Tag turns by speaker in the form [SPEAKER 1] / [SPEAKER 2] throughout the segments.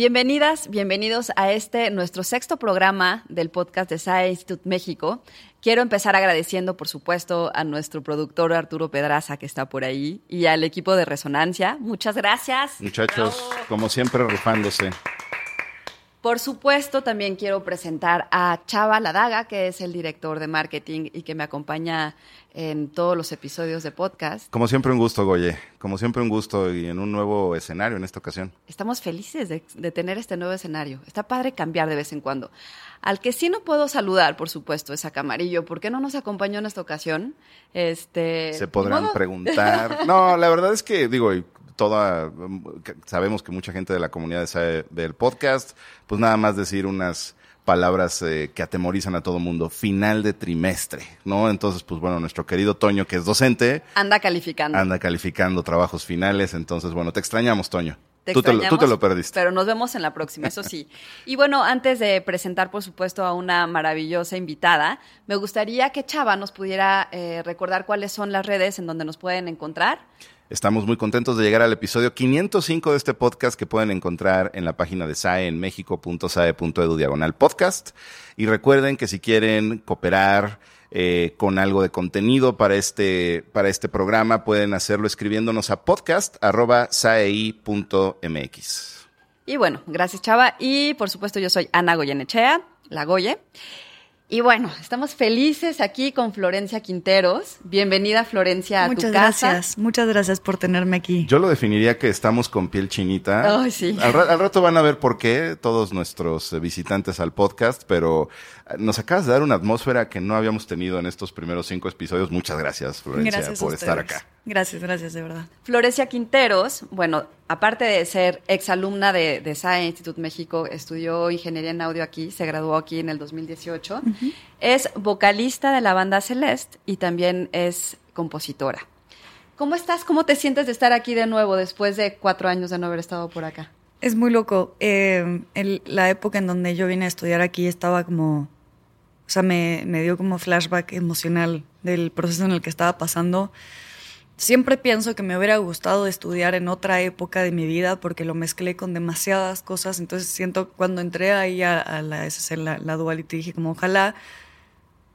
[SPEAKER 1] Bienvenidas, bienvenidos a este, nuestro sexto programa del podcast de SAE Institute México. Quiero empezar agradeciendo, por supuesto, a nuestro productor Arturo Pedraza, que está por ahí, y al equipo de Resonancia. Muchas gracias.
[SPEAKER 2] Muchachos, como siempre, rifándose.
[SPEAKER 1] Por supuesto, también quiero presentar a Chava Ladaga, que es el director de marketing y que me acompaña en todos los episodios de podcast.
[SPEAKER 2] Como siempre, un gusto, Goye. Como siempre, un gusto y en un nuevo escenario en esta ocasión.
[SPEAKER 1] Estamos felices de, tener este nuevo escenario. Está padre cambiar de vez en cuando. Al que sí no puedo saludar, por supuesto, es a Camarillo. ¿Por qué no nos acompañó en esta ocasión? Este,
[SPEAKER 2] Se podrán preguntar. No, la verdad es que, digo, toda, sabemos que mucha gente de la comunidad sabe del podcast, pues nada más decir unas palabras eh, que atemorizan a todo mundo. Final de trimestre, ¿no? Entonces, pues bueno, nuestro querido Toño, que es docente.
[SPEAKER 1] Anda calificando.
[SPEAKER 2] Anda calificando trabajos finales. Entonces, bueno, te extrañamos, Toño. tú, te lo, tú, te lo, perdiste.
[SPEAKER 1] Pero nos vemos en la próxima, eso sí. Y bueno, antes de presentar, por supuesto, a una maravillosa invitada, me gustaría que Chava nos pudiera eh, recordar cuáles son las redes en donde nos pueden encontrar.
[SPEAKER 2] Estamos muy contentos de llegar al episodio 505 de este podcast que pueden encontrar en la página de SAE en mexico.sae.edu diagonal podcast. Y recuerden que si quieren cooperar eh, con algo de contenido para este, para este programa, pueden hacerlo escribiéndonos a podcast.saei.mx.
[SPEAKER 1] Y bueno, gracias Chava. Y por supuesto yo soy Ana Goyenechea, la Goye. Y bueno, estamos felices aquí con Florencia Quinteros. Bienvenida, Florencia, a
[SPEAKER 3] Muchas
[SPEAKER 1] tu
[SPEAKER 3] casa. gracias, muchas gracias por tenerme aquí.
[SPEAKER 2] Yo lo definiría que estamos con piel chinita.
[SPEAKER 1] Ay, sí.
[SPEAKER 2] Al, al, rato van a ver por qué todos nuestros visitantes al podcast, pero nos acabas de dar una atmósfera que no habíamos tenido en estos primeros cinco episodios. Muchas gracias, Florencia, por estar acá.
[SPEAKER 3] Gracias, gracias, de verdad.
[SPEAKER 1] Florencia Quinteros, bueno, aparte de ser exalumna de, de SAE Institute México, estudió ingeniería en audio aquí, se graduó aquí en el 2018. Es vocalista de la banda Celeste y también es compositora. ¿Cómo estás? ¿Cómo te sientes de estar aquí de nuevo después de cuatro años de no haber estado por acá?
[SPEAKER 3] Es muy loco. Eh, la época en donde yo vine a estudiar aquí estaba como o sea, me, me dio como flashback emocional del proceso en el que estaba pasando. Siempre pienso que me hubiera gustado estudiar en otra época de mi vida porque lo mezclé con demasiadas cosas. Entonces siento cuando entré ahí a, la SC, la, la Duality, dije como ojalá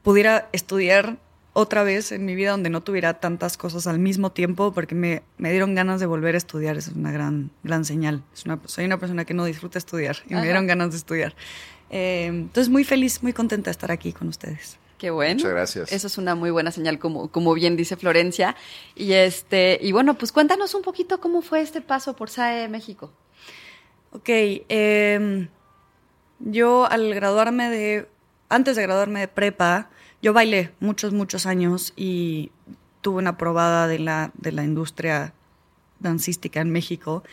[SPEAKER 3] pudiera estudiar otra vez en mi vida donde no tuviera tantas cosas al mismo tiempo porque me, me dieron ganas de volver a estudiar. Es una gran, gran señal. Es una, soy una persona que no disfruta estudiar y me dieron ganas de estudiar. Eh, entonces, muy feliz, muy contenta de estar aquí con ustedes.
[SPEAKER 1] Qué bueno.
[SPEAKER 2] Muchas gracias.
[SPEAKER 1] Eso es una muy buena señal, como, como bien dice Florencia. Y este, y bueno, pues cuéntanos un poquito cómo fue este paso por SAE México.
[SPEAKER 3] Ok, eh, yo al graduarme de, antes de graduarme de prepa, yo bailé muchos, muchos años y tuve una probada de la, de la industria dancística en México.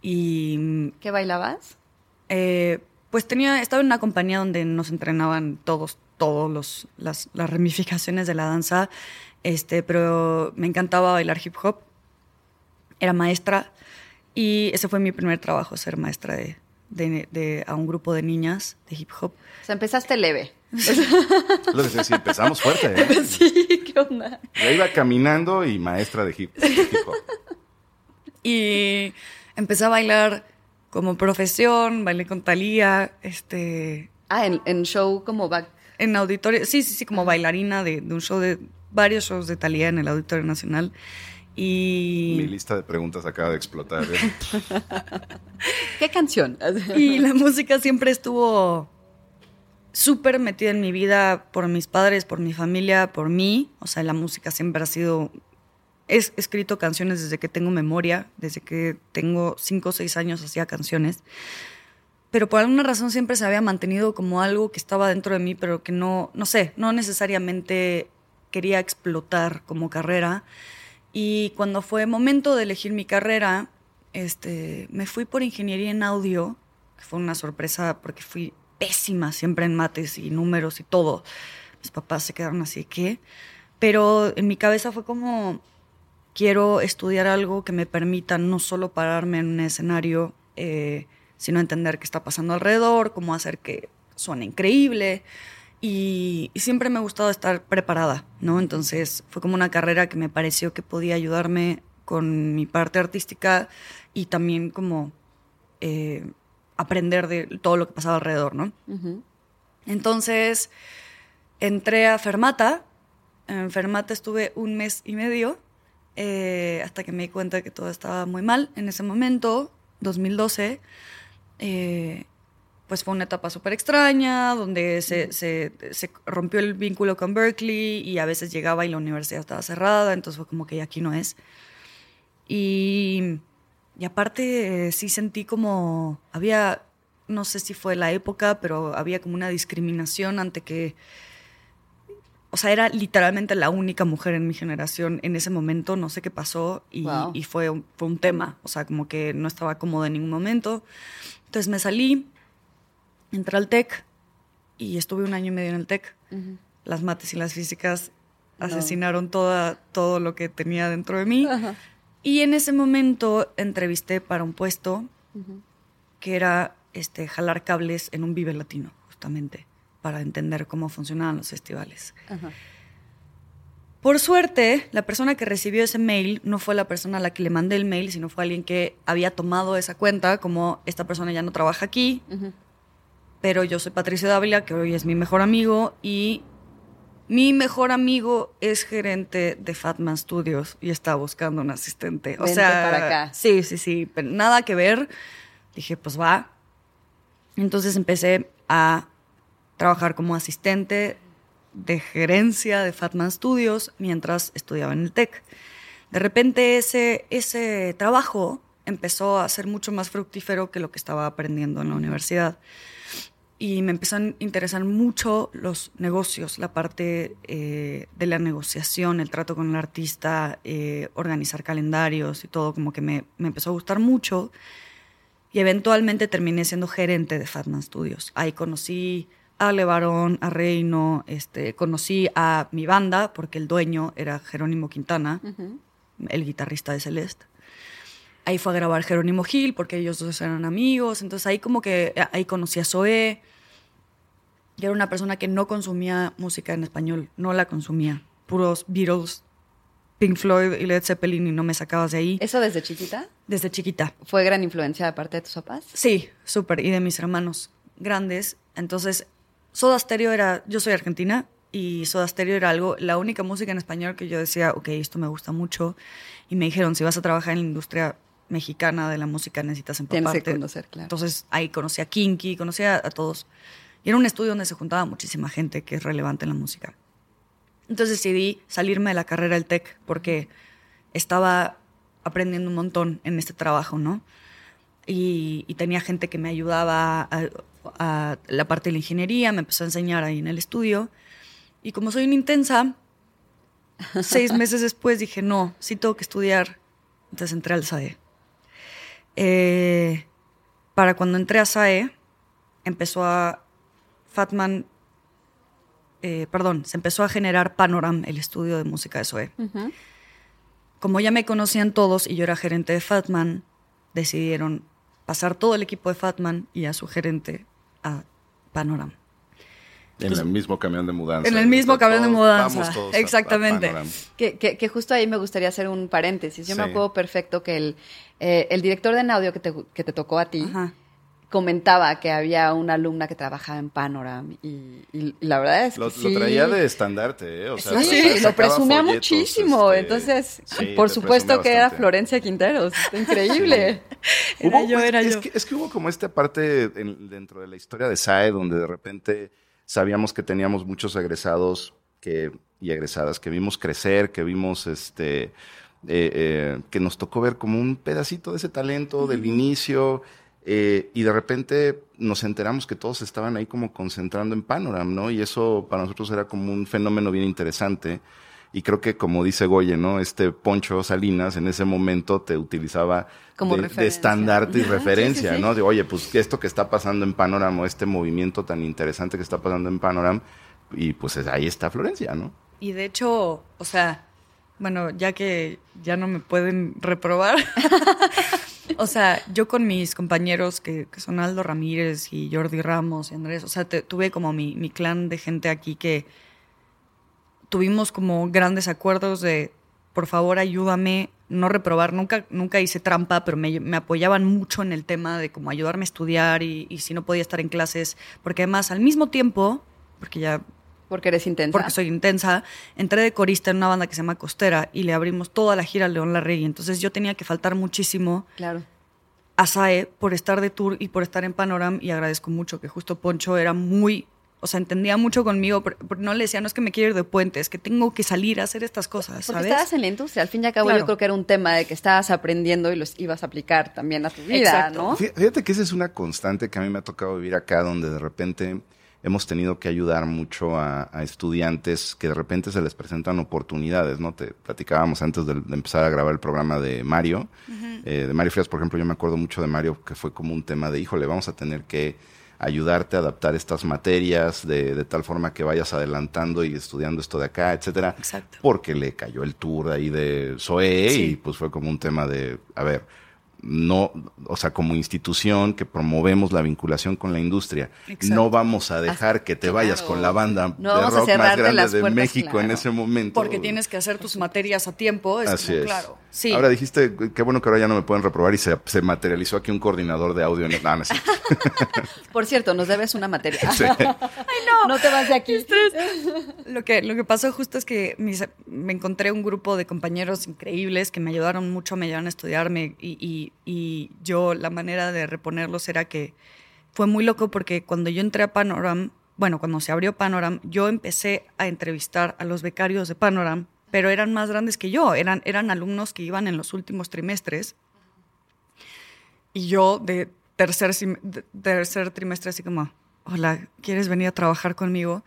[SPEAKER 3] Y,
[SPEAKER 1] ¿Qué bailabas?
[SPEAKER 3] Eh, pues tenía, estaba en una compañía donde nos entrenaban todos, todos los, las, las ramificaciones de la danza, este, pero me encantaba bailar hip hop. Era maestra y ese fue mi primer trabajo, ser maestra de, de, de, a un grupo de niñas de hip hop.
[SPEAKER 1] O sea, empezaste leve.
[SPEAKER 2] Lo sí, empezamos fuerte. ¿eh?
[SPEAKER 1] Sí, qué onda.
[SPEAKER 2] Yo iba caminando y maestra de hip, hip hop.
[SPEAKER 3] Y empecé a bailar como profesión, bailé con Talía, este...
[SPEAKER 1] Ah, en, en, show como back.
[SPEAKER 3] En auditorio, sí, sí, sí, como bailarina de, de un show de, varios shows de Talía en el Auditorio Nacional. Y...
[SPEAKER 2] Mi lista de preguntas acaba de explotar. ¿eh?
[SPEAKER 1] ¿Qué canción?
[SPEAKER 3] y la música siempre estuvo súper metida en mi vida por mis padres, por mi familia, por mí. O sea, la música siempre ha sido He escrito canciones desde que tengo memoria, desde que tengo cinco o seis años hacía canciones, pero por alguna razón siempre se había mantenido como algo que estaba dentro de mí, pero que no, no sé, no necesariamente quería explotar como carrera. Y cuando fue momento de elegir mi carrera, este, me fui por ingeniería en audio, que fue una sorpresa porque fui pésima siempre en mates y números y todo. Mis papás se quedaron así, ¿qué? Pero en mi cabeza fue como, quiero estudiar algo que me permita no solo pararme en un escenario, eh, sino entender qué está pasando alrededor, cómo hacer que suene increíble. Y, y, siempre me ha gustado estar preparada, ¿no? Entonces fue como una carrera que me pareció que podía ayudarme con mi parte artística y también como eh, aprender de todo lo que pasaba alrededor, ¿no? Entonces, entré a Fermata. En Fermata estuve un mes y medio eh, hasta que me di cuenta de que todo estaba muy mal. En ese momento, 2012, eh, pues fue una etapa súper extraña, donde se, se, rompió el vínculo con Berkeley y a veces llegaba y la universidad estaba cerrada, entonces fue como que aquí no es. Y, y aparte sí sentí como, había, no sé si fue la época, pero había como una discriminación ante que o sea, era literalmente la única mujer en mi generación en ese momento, no sé qué pasó y, fue, un, fue, un, tema, o sea, como que no estaba cómoda en ningún momento. Entonces me salí, entré al TEC y estuve un año y medio en el TEC. Las mates y las físicas asesinaron toda, todo lo que tenía dentro de mí. Y en ese momento entrevisté para un puesto que era este, jalar cables en un Vive Latino, justamente para entender cómo funcionaban los festivales. Por suerte, la persona que recibió ese mail no fue la persona a la que le mandé el mail, sino fue alguien que había tomado esa cuenta, como esta persona ya no trabaja aquí, pero yo soy Patricio Dávila, que hoy es mi mejor amigo, y mi mejor amigo es gerente de Fatman Studios y está buscando un asistente. O sea,
[SPEAKER 1] para acá.
[SPEAKER 3] Sí, sí, sí, pero nada que ver. Dije, pues va. Entonces empecé a trabajar como asistente de gerencia de Fatman Studios mientras estudiaba en el TEC. De repente ese, ese trabajo empezó a ser mucho más fructífero que lo que estaba aprendiendo en la universidad. Y me empezaron a interesar mucho los negocios, la parte eh, de la negociación, el trato con el artista, eh, organizar calendarios y todo, como que me, me, empezó a gustar mucho. Y eventualmente terminé siendo gerente de Fatman Studios. Ahí conocí a Levarón, a Reino, este, conocí a mi banda porque el dueño era Jerónimo Quintana, el guitarrista de Celeste. Ahí fue a grabar Jerónimo Gil porque ellos dos eran amigos, entonces ahí como que eh, ahí conocí a Zoé. Yo era una persona que no consumía música en español, no la consumía, puros Beatles, Pink Floyd y Led Zeppelin y no me sacabas de ahí.
[SPEAKER 1] ¿Eso desde chiquita?
[SPEAKER 3] Desde chiquita.
[SPEAKER 1] ¿Fue gran influencia de parte de tus papás?
[SPEAKER 3] Sí, súper, y de mis hermanos grandes. Entonces Soda Stereo era, yo soy argentina y Soda Stereo era algo, la única música en español que yo decía, ok, esto me gusta mucho. Y me dijeron, si vas a trabajar en la industria mexicana de la música necesitas empaparte.
[SPEAKER 1] Tienes que conocer, claro.
[SPEAKER 3] Entonces ahí conocí a Kinky, conocí a, todos. Y era un estudio donde se juntaba muchísima gente que es relevante en la música. Entonces decidí salirme de la carrera del tech porque estaba aprendiendo un montón en este trabajo, ¿no? Y, y tenía gente que me ayudaba a, a la parte de la ingeniería, me empezó a enseñar ahí en el estudio. Y como soy una intensa, seis meses después dije, no, sí tengo que estudiar. Entonces entré al SAE. Eh, para cuando entré a SAE, empezó a Fatman, eh, perdón, se empezó a generar Panoram, el estudio de música de SOE. Como ya me conocían todos y yo era gerente de Fatman, decidieron pasar todo el equipo de Fatman y a su gerente a Panorama.
[SPEAKER 2] En el mismo camión de mudanza.
[SPEAKER 3] En el mismo camión de mudanza. Exactamente.
[SPEAKER 1] que, que, justo ahí me gustaría hacer un paréntesis. Yo me acuerdo perfecto que el, eh, el director de audio que te, que te tocó a ti comentaba que había una alumna que trabajaba en Panorama y, la verdad es que
[SPEAKER 2] lo,
[SPEAKER 1] sí.
[SPEAKER 2] Lo traía de estandarte, ¿eh? O sea,
[SPEAKER 1] sí, lo presumía muchísimo. Este, Entonces, por supuesto que era Florencia Quinteros. Increíble.
[SPEAKER 3] era yo, era
[SPEAKER 2] es
[SPEAKER 3] yo.
[SPEAKER 2] Que, es que hubo como esta parte dentro de la historia de SAE donde de repente sabíamos que teníamos muchos egresados que, y egresadas que vimos crecer, que vimos este... Eh, eh, que nos tocó ver como un pedacito de ese talento del inicio eh, y de repente nos enteramos que todos estaban ahí como concentrando en Panoram, ¿no? Y eso para nosotros era como un fenómeno bien interesante. Y creo que, como dice Goye, ¿no? Este Poncho Salinas en ese momento te utilizaba
[SPEAKER 1] como
[SPEAKER 2] de, estandarte y referencia, ¿no? De, oye, pues esto que está pasando en Panoram o este movimiento tan interesante que está pasando en Panoram, y pues ahí está Florencia, ¿no?
[SPEAKER 3] Y de hecho, o sea, bueno, ya que ya no me pueden reprobar, o sea, yo con mis compañeros que, son Aldo Ramírez y Jordi Ramos y Andrés, o sea, tuve como mi, mi clan de gente aquí que tuvimos como grandes acuerdos de, por favor, ayúdame, no reprobar, nunca, nunca hice trampa, pero me, me apoyaban mucho en el tema de cómo ayudarme a estudiar y, y si no podía estar en clases, porque además al mismo tiempo, porque ya
[SPEAKER 1] Porque eres intensa.
[SPEAKER 3] porque soy intensa, entré de corista en una banda que se llama Costera y le abrimos toda la gira a León Larregui. Entonces yo tenía que faltar muchísimo
[SPEAKER 1] Claro.
[SPEAKER 3] a SAE por estar de tour y por estar en Panoram y agradezco mucho que justo Poncho era muy, o sea, entendía mucho conmigo, pero, no le decía, no es que me quiero ir de puente, es que tengo que salir a hacer estas cosas,
[SPEAKER 1] Porque
[SPEAKER 3] ¿sabes?
[SPEAKER 1] estabas en la industria. Al fin y al cabo,
[SPEAKER 3] Claro.
[SPEAKER 1] yo creo que era un tema de que estabas aprendiendo y los ibas a aplicar también a tu vida,
[SPEAKER 3] Exacto.
[SPEAKER 1] ¿no?
[SPEAKER 2] Fí- Fíjate que esa es una constante que a mí me ha tocado vivir acá, donde de repente hemos tenido que ayudar mucho a, a estudiantes que de repente se les presentan oportunidades, ¿no? Te platicábamos antes de, de empezar a grabar el programa de Mario, eh, de Mario Frías, por ejemplo, yo me acuerdo mucho de Mario, que fue como un tema de, híjole, vamos a tener que ayudarte a adaptar estas materias de, de tal forma que vayas adelantando y estudiando esto de acá, etcétera.
[SPEAKER 3] Exacto.
[SPEAKER 2] Porque le cayó el tour ahí de
[SPEAKER 3] Sí.
[SPEAKER 2] y pues fue como un tema de, a ver, no, o sea, como institución que promovemos la vinculación con la industria,
[SPEAKER 3] Exacto.
[SPEAKER 2] no vamos a dejar que te vayas con la banda
[SPEAKER 1] No
[SPEAKER 2] de
[SPEAKER 1] vamos a
[SPEAKER 2] rock más grande
[SPEAKER 1] las
[SPEAKER 2] de
[SPEAKER 1] puertas,
[SPEAKER 2] México en ese momento.
[SPEAKER 3] Porque tienes que hacer tus materias a tiempo, es
[SPEAKER 2] Así
[SPEAKER 3] como,
[SPEAKER 2] es.
[SPEAKER 3] claro. Sí.
[SPEAKER 2] Ahora dijiste, qué bueno que ahora ya no me pueden reprobar y se, se materializó aquí un coordinador de audio. en- No, no.
[SPEAKER 1] Por cierto, nos debes una materia.
[SPEAKER 2] Sí.
[SPEAKER 1] no. te vas de aquí.
[SPEAKER 3] Lo que, lo que pasó justo es que mis- me encontré un grupo de compañeros increíbles que me ayudaron mucho, me ayudaron a estudiarme y, y- y yo la manera de reponerlos era que fue muy loco porque cuando yo entré a Panoram, bueno, cuando se abrió Panoram, yo empecé a entrevistar a los becarios de Panoram, pero eran más grandes que yo, eran, eran alumnos que iban en los últimos trimestres y yo de tercer, de tercer trimestre así como, hola, ¿quieres venir a trabajar conmigo?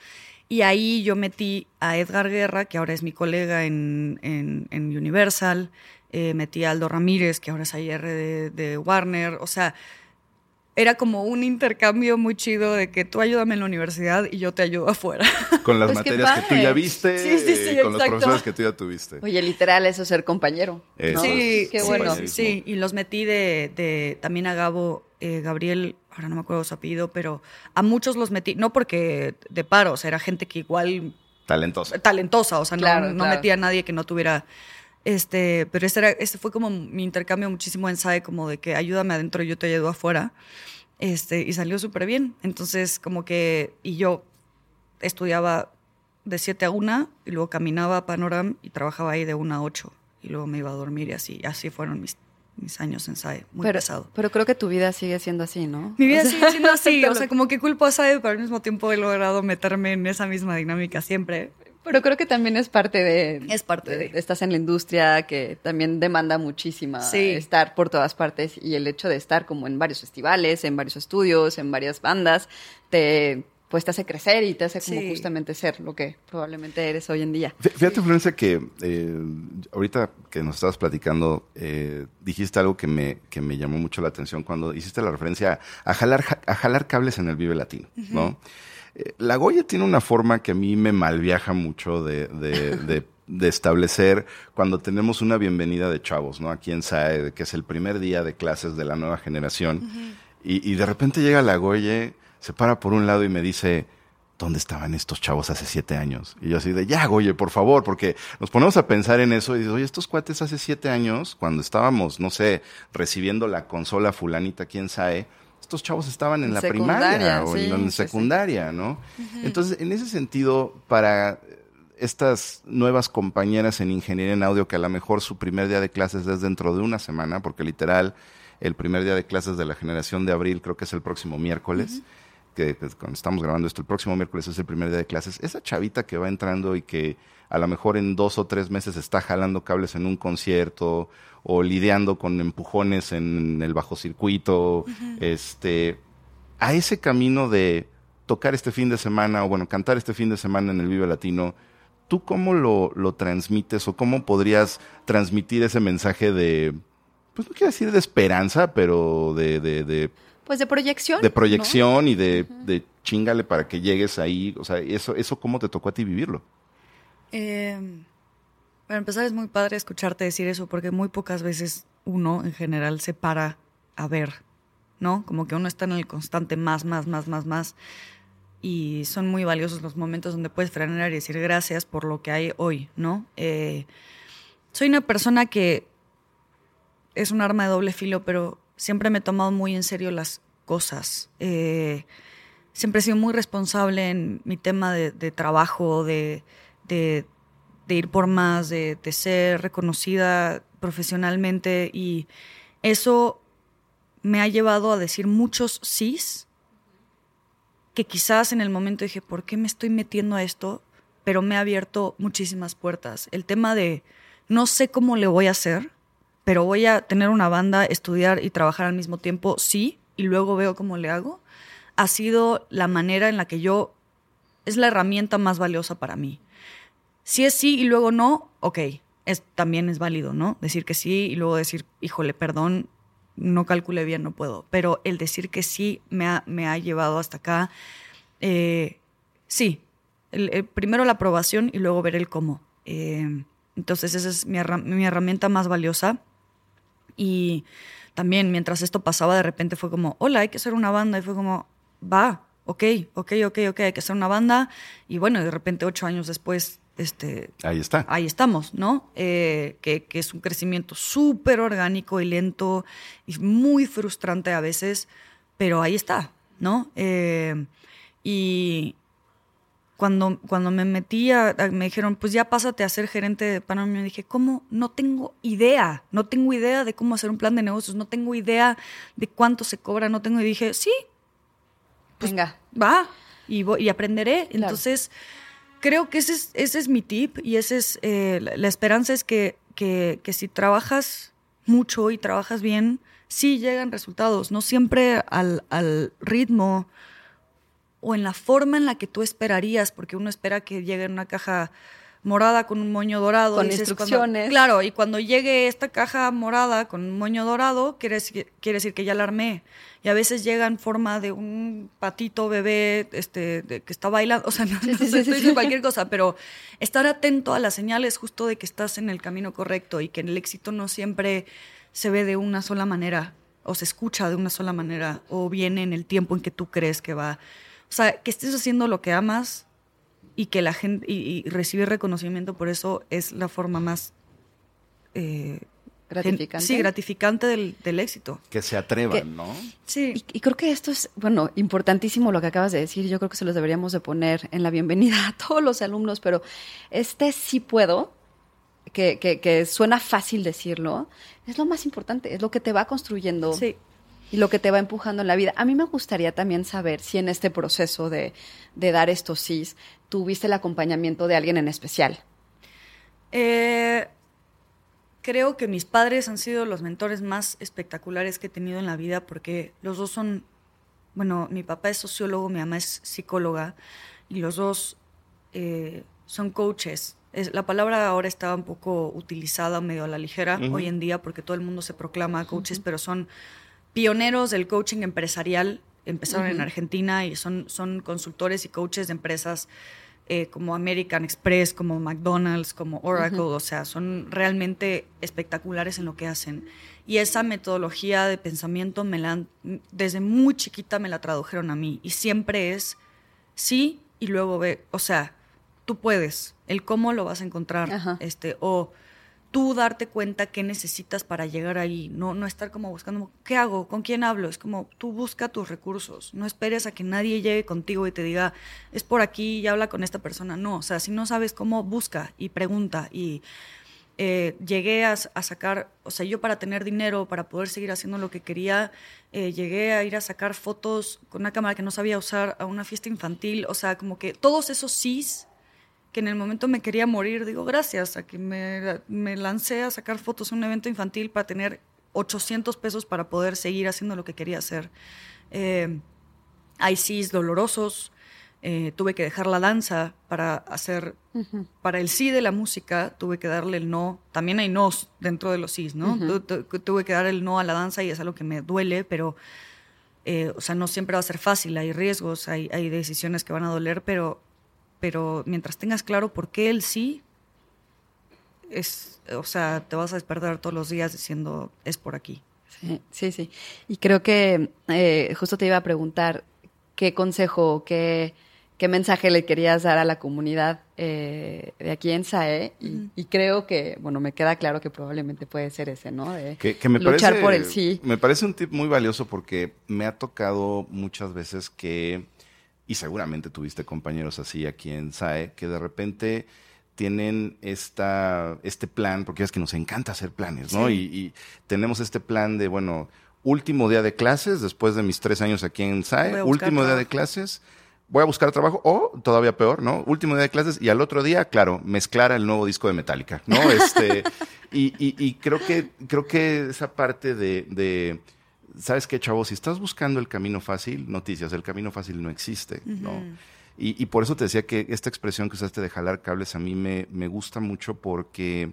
[SPEAKER 3] Y ahí yo metí a Edgar Guerra, que ahora es mi colega en- en Universal, eh, metí a Aldo Ramírez, que ahora es IR de, de Warner, o sea, era como un intercambio muy chido de que tú ayúdame en la universidad y yo te ayudo afuera.
[SPEAKER 2] Con las
[SPEAKER 1] Pues
[SPEAKER 2] materias que tú ya viste,
[SPEAKER 3] Sí, sí, sí,
[SPEAKER 2] eh, con los profesores que tú ya tuviste.
[SPEAKER 1] Oye, literal, eso es ser compañero.
[SPEAKER 3] Sí,
[SPEAKER 1] Qué
[SPEAKER 3] sí,
[SPEAKER 1] bueno.
[SPEAKER 3] sí, y los metí de, de- también a Gabo, eh, Gabriel, ahora no me acuerdo su apellido, pero a muchos los metí, no porque de paro, o sea, era gente que igual
[SPEAKER 2] Talentoso.
[SPEAKER 3] talentosa, o sea, no-
[SPEAKER 1] Claro,
[SPEAKER 3] no,
[SPEAKER 1] claro.
[SPEAKER 3] metía a nadie que no tuviera, este, pero este, era, este fue como mi intercambio muchísimo en SAE, como de que ayúdame adentro y yo te ayudo afuera, este, y salió súper bien, entonces como que, y yo estudiaba de 7 a 1 y luego caminaba a Panoram y trabajaba ahí de 1 a 8 y luego me iba a dormir y así, así fueron mis, mis años en SAE, muy
[SPEAKER 1] pero,
[SPEAKER 3] pesado.
[SPEAKER 1] pero creo que tu vida sigue siendo así, ¿no?
[SPEAKER 3] Mi vida
[SPEAKER 1] O sea,
[SPEAKER 3] sigue siendo así, o sea, como que culpo a SAE, pero al mismo tiempo he logrado meterme en esa misma dinámica siempre.
[SPEAKER 1] Pero creo que también es parte de...
[SPEAKER 3] Es parte de.
[SPEAKER 1] Estás en la industria que también demanda muchísima
[SPEAKER 3] Sí.
[SPEAKER 1] estar por todas partes y el hecho de estar como en varios festivales, en varios estudios, en varias bandas, te pues te hace crecer y te hace como
[SPEAKER 3] Sí.
[SPEAKER 1] justamente ser lo que probablemente eres hoy en día.
[SPEAKER 2] Fí- Fíjate, Florencia, que eh, ahorita que nos estabas platicando, eh, dijiste algo que me, que me llamó mucho la atención cuando hiciste la referencia a jalar, ja- a jalar cables en el Vive Latino, ¿no? Eh, la Goya tiene una forma que a mí me malviaja mucho de, de, de- de establecer cuando tenemos una bienvenida de chavos, ¿no? Aquí en SAE, que es el primer día de clases de la nueva generación, y, y de repente llega la Goye, se para por un lado y me dice, ¿dónde estaban estos chavos hace siete años? Y yo así de, ya, Goye, por favor, porque nos ponemos a pensar en eso y dices, oye, estos cuates hace siete años, cuando estábamos, no sé, recibiendo la consola fulanita, quién sabe, estos chavos estaban en la primaria o
[SPEAKER 1] sí,
[SPEAKER 2] en,
[SPEAKER 1] sí, sí.
[SPEAKER 2] secundaria, ¿no? Entonces, en ese sentido, para estas nuevas compañeras en ingeniería en audio, que a lo mejor su primer día de clases es dentro de una semana, porque literal, el primer día de clases de la generación de abril creo que es el próximo miércoles, que, que cuando estamos grabando esto, el próximo miércoles es el primer día de clases, esa chavita que va entrando y que a lo mejor en dos o tres meses está jalando cables en un concierto o lidiando con empujones en el bajo circuito, este, a ese camino de tocar este fin de semana o bueno, cantar este fin de semana en el Vive Latino, ¿tú cómo lo, lo transmites o cómo podrías transmitir ese mensaje de, pues no quiero decir de esperanza, pero de, de, de,
[SPEAKER 1] Pues de proyección.
[SPEAKER 2] de
[SPEAKER 1] ¿no?
[SPEAKER 2] proyección y de, de chingale para que llegues ahí? O sea, eso, eso cómo te tocó a ti vivirlo.
[SPEAKER 3] Eh, para empezar, es muy padre escucharte decir eso porque muy pocas veces uno en general se para a ver, ¿no? Como que uno está en el constante más, más, más, más, más. Y son muy valiosos los momentos donde puedes frenar y decir gracias por lo que hay hoy, ¿no? Eh, soy una persona que es un arma de doble filo, pero siempre me he tomado muy en serio las cosas. Eh, siempre he sido muy responsable en mi tema de, trabajo, de, ir por más, de, ser reconocida profesionalmente y eso me ha llevado a decir muchos sís que quizás en el momento dije, ¿por qué me estoy metiendo a esto? Pero me ha abierto muchísimas puertas. El tema de no sé cómo le voy a hacer, pero voy a tener una banda, estudiar y trabajar al mismo tiempo, sí, y luego veo cómo le hago ha sido la manera en la que yo, es la herramienta más valiosa para mí. Si es sí y luego no, ok, es, también es válido, ¿no? Decir que sí y luego decir, híjole, perdón, no calculé bien, no puedo. Pero el decir que sí me ha, me ha llevado hasta acá. Eh, sí, primero la aprobación y luego ver el cómo. Eh, entonces esa es mi, mi herramienta más valiosa. Y también mientras esto pasaba, de repente fue como, hola, hay que hacer una banda. Y fue como, va, ok, ok, ok, ok, hay que hacer una banda. Y bueno, de repente ocho años después, este...
[SPEAKER 2] Ahí está.
[SPEAKER 3] Ahí estamos, ¿no? Eh, que, es un crecimiento súper orgánico y lento y muy frustrante a veces, pero ahí está, ¿no? Eh, y cuando, cuando me metí, me dijeron, pues ya pásate a ser gerente de Panamá, me dije, ¿cómo? No tengo idea, no tengo idea de cómo hacer un plan de negocios, no tengo idea de cuánto se cobra, no tengo, y dije, sí,
[SPEAKER 1] pues, Venga.
[SPEAKER 3] Va, y, y aprenderé. Entonces, creo que ese es, ese es mi tip y ese es, eh, la, esperanza es que, que, si trabajas mucho y trabajas bien, sí llegan resultados, no siempre al, al ritmo o en la forma en la que tú esperarías, porque uno espera que llegue en una caja morada con un moño dorado.
[SPEAKER 1] Con instrucciones.
[SPEAKER 3] claro, y cuando llegue esta caja morada con un moño dorado, quiere decir, quiere decir que ya la armé. Y a veces llega en forma de un patito bebé este, que está bailando, o sea, no, sé, cualquier cosa, pero estar atento a las señales justo de que estás en el camino correcto y que el éxito no siempre se ve de una sola manera o se escucha de una sola manera o viene en el tiempo en que tú crees que va. O sea, que estés haciendo lo que amas y que la gente y, recibir reconocimiento por eso es la forma más
[SPEAKER 1] eh, gratificante.
[SPEAKER 3] sí, gratificante del, del, éxito.
[SPEAKER 2] Que se atrevan, ¿no?
[SPEAKER 1] Sí. Y, creo que esto es, bueno, importantísimo lo que acabas de decir. Yo creo que se los deberíamos de poner en la bienvenida a todos los alumnos, pero este sí puedo, que, que, que suena fácil decirlo, es lo más importante, es lo que te va construyendo.
[SPEAKER 3] Sí
[SPEAKER 1] y lo que te va empujando en la vida. A mí me gustaría también saber si en este proceso de, dar estos sís tuviste el acompañamiento de alguien en especial.
[SPEAKER 3] Eh, creo que mis padres han sido los mentores más espectaculares que he tenido en la vida porque los dos son, bueno, mi papá es sociólogo, mi mamá es psicóloga y los dos eh, son coaches. la palabra ahora está un poco utilizada medio a la ligera hoy en día porque todo el mundo se proclama coaches, pero son pioneros del coaching empresarial. Empezaron en Argentina y son, son consultores y coaches de empresas eh, como American Express, como McDonald's, como Oracle. O sea, son realmente espectaculares en lo que hacen. Y esa metodología de pensamiento me la desde muy chiquita me la tradujeron a mí. Y siempre es sí y luego ve, o sea, tú puedes. El cómo lo vas a encontrar. Este, o tú darte cuenta qué necesitas para llegar ahí, no, no estar como buscando, ¿qué hago? ¿Con quién hablo? Es como tú busca tus recursos, no esperes a que nadie llegue contigo y te diga, es por aquí y habla con esta persona. No, o sea, si no sabes cómo, busca y pregunta. Y eh, llegué a, sacar, o sea, yo para tener dinero, para poder seguir haciendo lo que quería, eh, llegué a ir a sacar fotos con una cámara que no sabía usar a una fiesta infantil, o sea, como que todos esos sís que en el momento me quería morir, digo, gracias a que me, me lancé a sacar fotos en un evento infantil para tener 800 pesos para poder seguir haciendo lo que quería hacer. Eh, hay sís dolorosos, eh, tuve que dejar la danza para hacer, para el sí de la música, tuve que darle el no, también hay nos dentro de los sís, ¿no? tuve que dar el no a la danza y es algo que me duele, pero, eh, o sea, no siempre va a ser fácil, hay riesgos, hay, hay decisiones que van a doler, pero pero mientras tengas claro por qué él sí, es, o sea, te vas a despertar todos los días diciendo, es por aquí.
[SPEAKER 1] Sí, sí, sí. Y creo que eh, justo te iba a preguntar qué consejo, qué, qué mensaje le querías dar a la comunidad eh, de aquí en SAE y, creo que, bueno, me queda claro que probablemente puede ser ese, ¿no? De
[SPEAKER 2] que, me luchar por el sí. Me parece un tip muy valioso porque me ha tocado muchas veces que, y seguramente tuviste compañeros así aquí en SAE, que de repente tienen esta, este plan, porque es que nos encanta hacer planes, ¿no? Y, y, tenemos este plan de, bueno, último día de clases, después de mis tres años aquí en SAE, último día de clases, voy a buscar trabajo, o todavía peor, ¿no? Último día de clases, y al otro día, claro, mezclar el nuevo disco de Metallica, ¿no? Este, y, y, y, creo que, creo que esa parte de, de ¿sabes qué, chavo? Si estás buscando el camino fácil, noticias, el camino fácil no existe, ¿no? Y, y, por eso te decía que esta expresión que usaste de jalar cables a mí me, me gusta mucho porque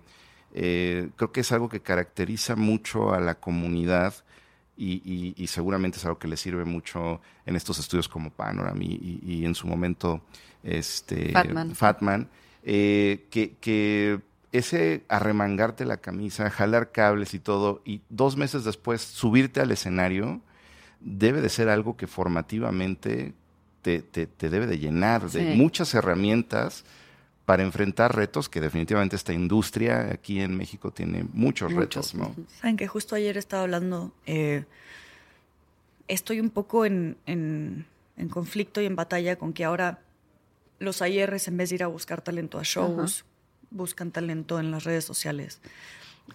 [SPEAKER 2] eh, creo que es algo que caracteriza mucho a la comunidad y, y, seguramente es algo que le sirve mucho en estos estudios como Panorama y, en su momento este, Fatman, eh, que, que ese arremangarte la camisa, jalar cables y todo, y dos meses después subirte al escenario, debe de ser algo que formativamente te, te, te debe de llenar de muchas herramientas para enfrentar retos que definitivamente esta industria aquí en México tiene muchos, retos, ¿no?
[SPEAKER 3] Saben que justo ayer estaba hablando, eh, estoy un poco en, en, conflicto y en batalla con que ahora los AIRs en vez de ir a buscar talento a shows, buscan talento en las redes sociales,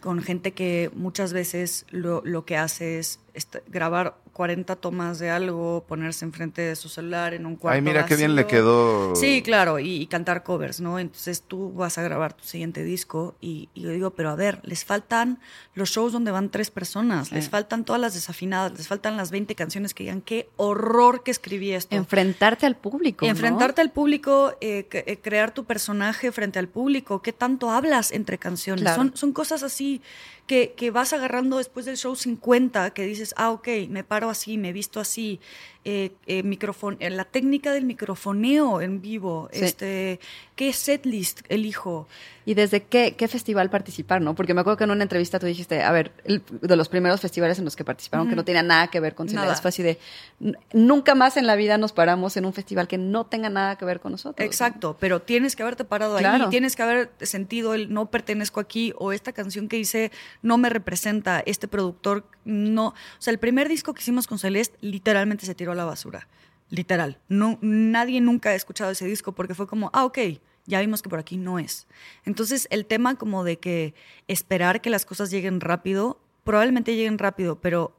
[SPEAKER 3] con gente que muchas veces lo, lo que hace es grabar 40 tomas de algo, ponerse enfrente de su celular en un cuarto.
[SPEAKER 2] Ay, mira qué bien le quedó.
[SPEAKER 3] Sí, claro, y, cantar covers, ¿no? Entonces tú vas a grabar tu siguiente disco y, yo digo, pero a ver, les faltan los shows donde van tres personas, les faltan todas las desafinadas, les faltan las 20 canciones que digan, qué horror que escribí esto.
[SPEAKER 1] Enfrentarte al público.
[SPEAKER 3] Enfrentarte al público, eh, eh, crear tu personaje frente al público, qué tanto hablas entre canciones. Son, son cosas así que, que vas agarrando después del show 50, que dices, ah, ok, me paro así, me visto así, eh, eh, eh, la técnica del microfoneo en vivo, este, qué setlist elijo.
[SPEAKER 1] ¿Y desde qué, qué, festival participar, no? Porque me acuerdo que en una entrevista tú dijiste, a ver, de los primeros festivales en los que participaron, que no tenía nada que ver con Cineas, fue así de, nunca más en la vida nos paramos en un festival que no tenga nada que ver con nosotros.
[SPEAKER 3] Exacto, pero tienes que haberte parado ahí, tienes que haber sentido el no pertenezco aquí, o esta canción que hice no me representa, este productor no, o sea, el primer disco que hicimos con Celeste literalmente se tiró la basura. Literal. No, nadie nunca ha escuchado ese disco porque fue como, ah, ok, ya vimos que por aquí no es. Entonces, el tema como de que esperar que las cosas lleguen rápido, probablemente lleguen rápido, pero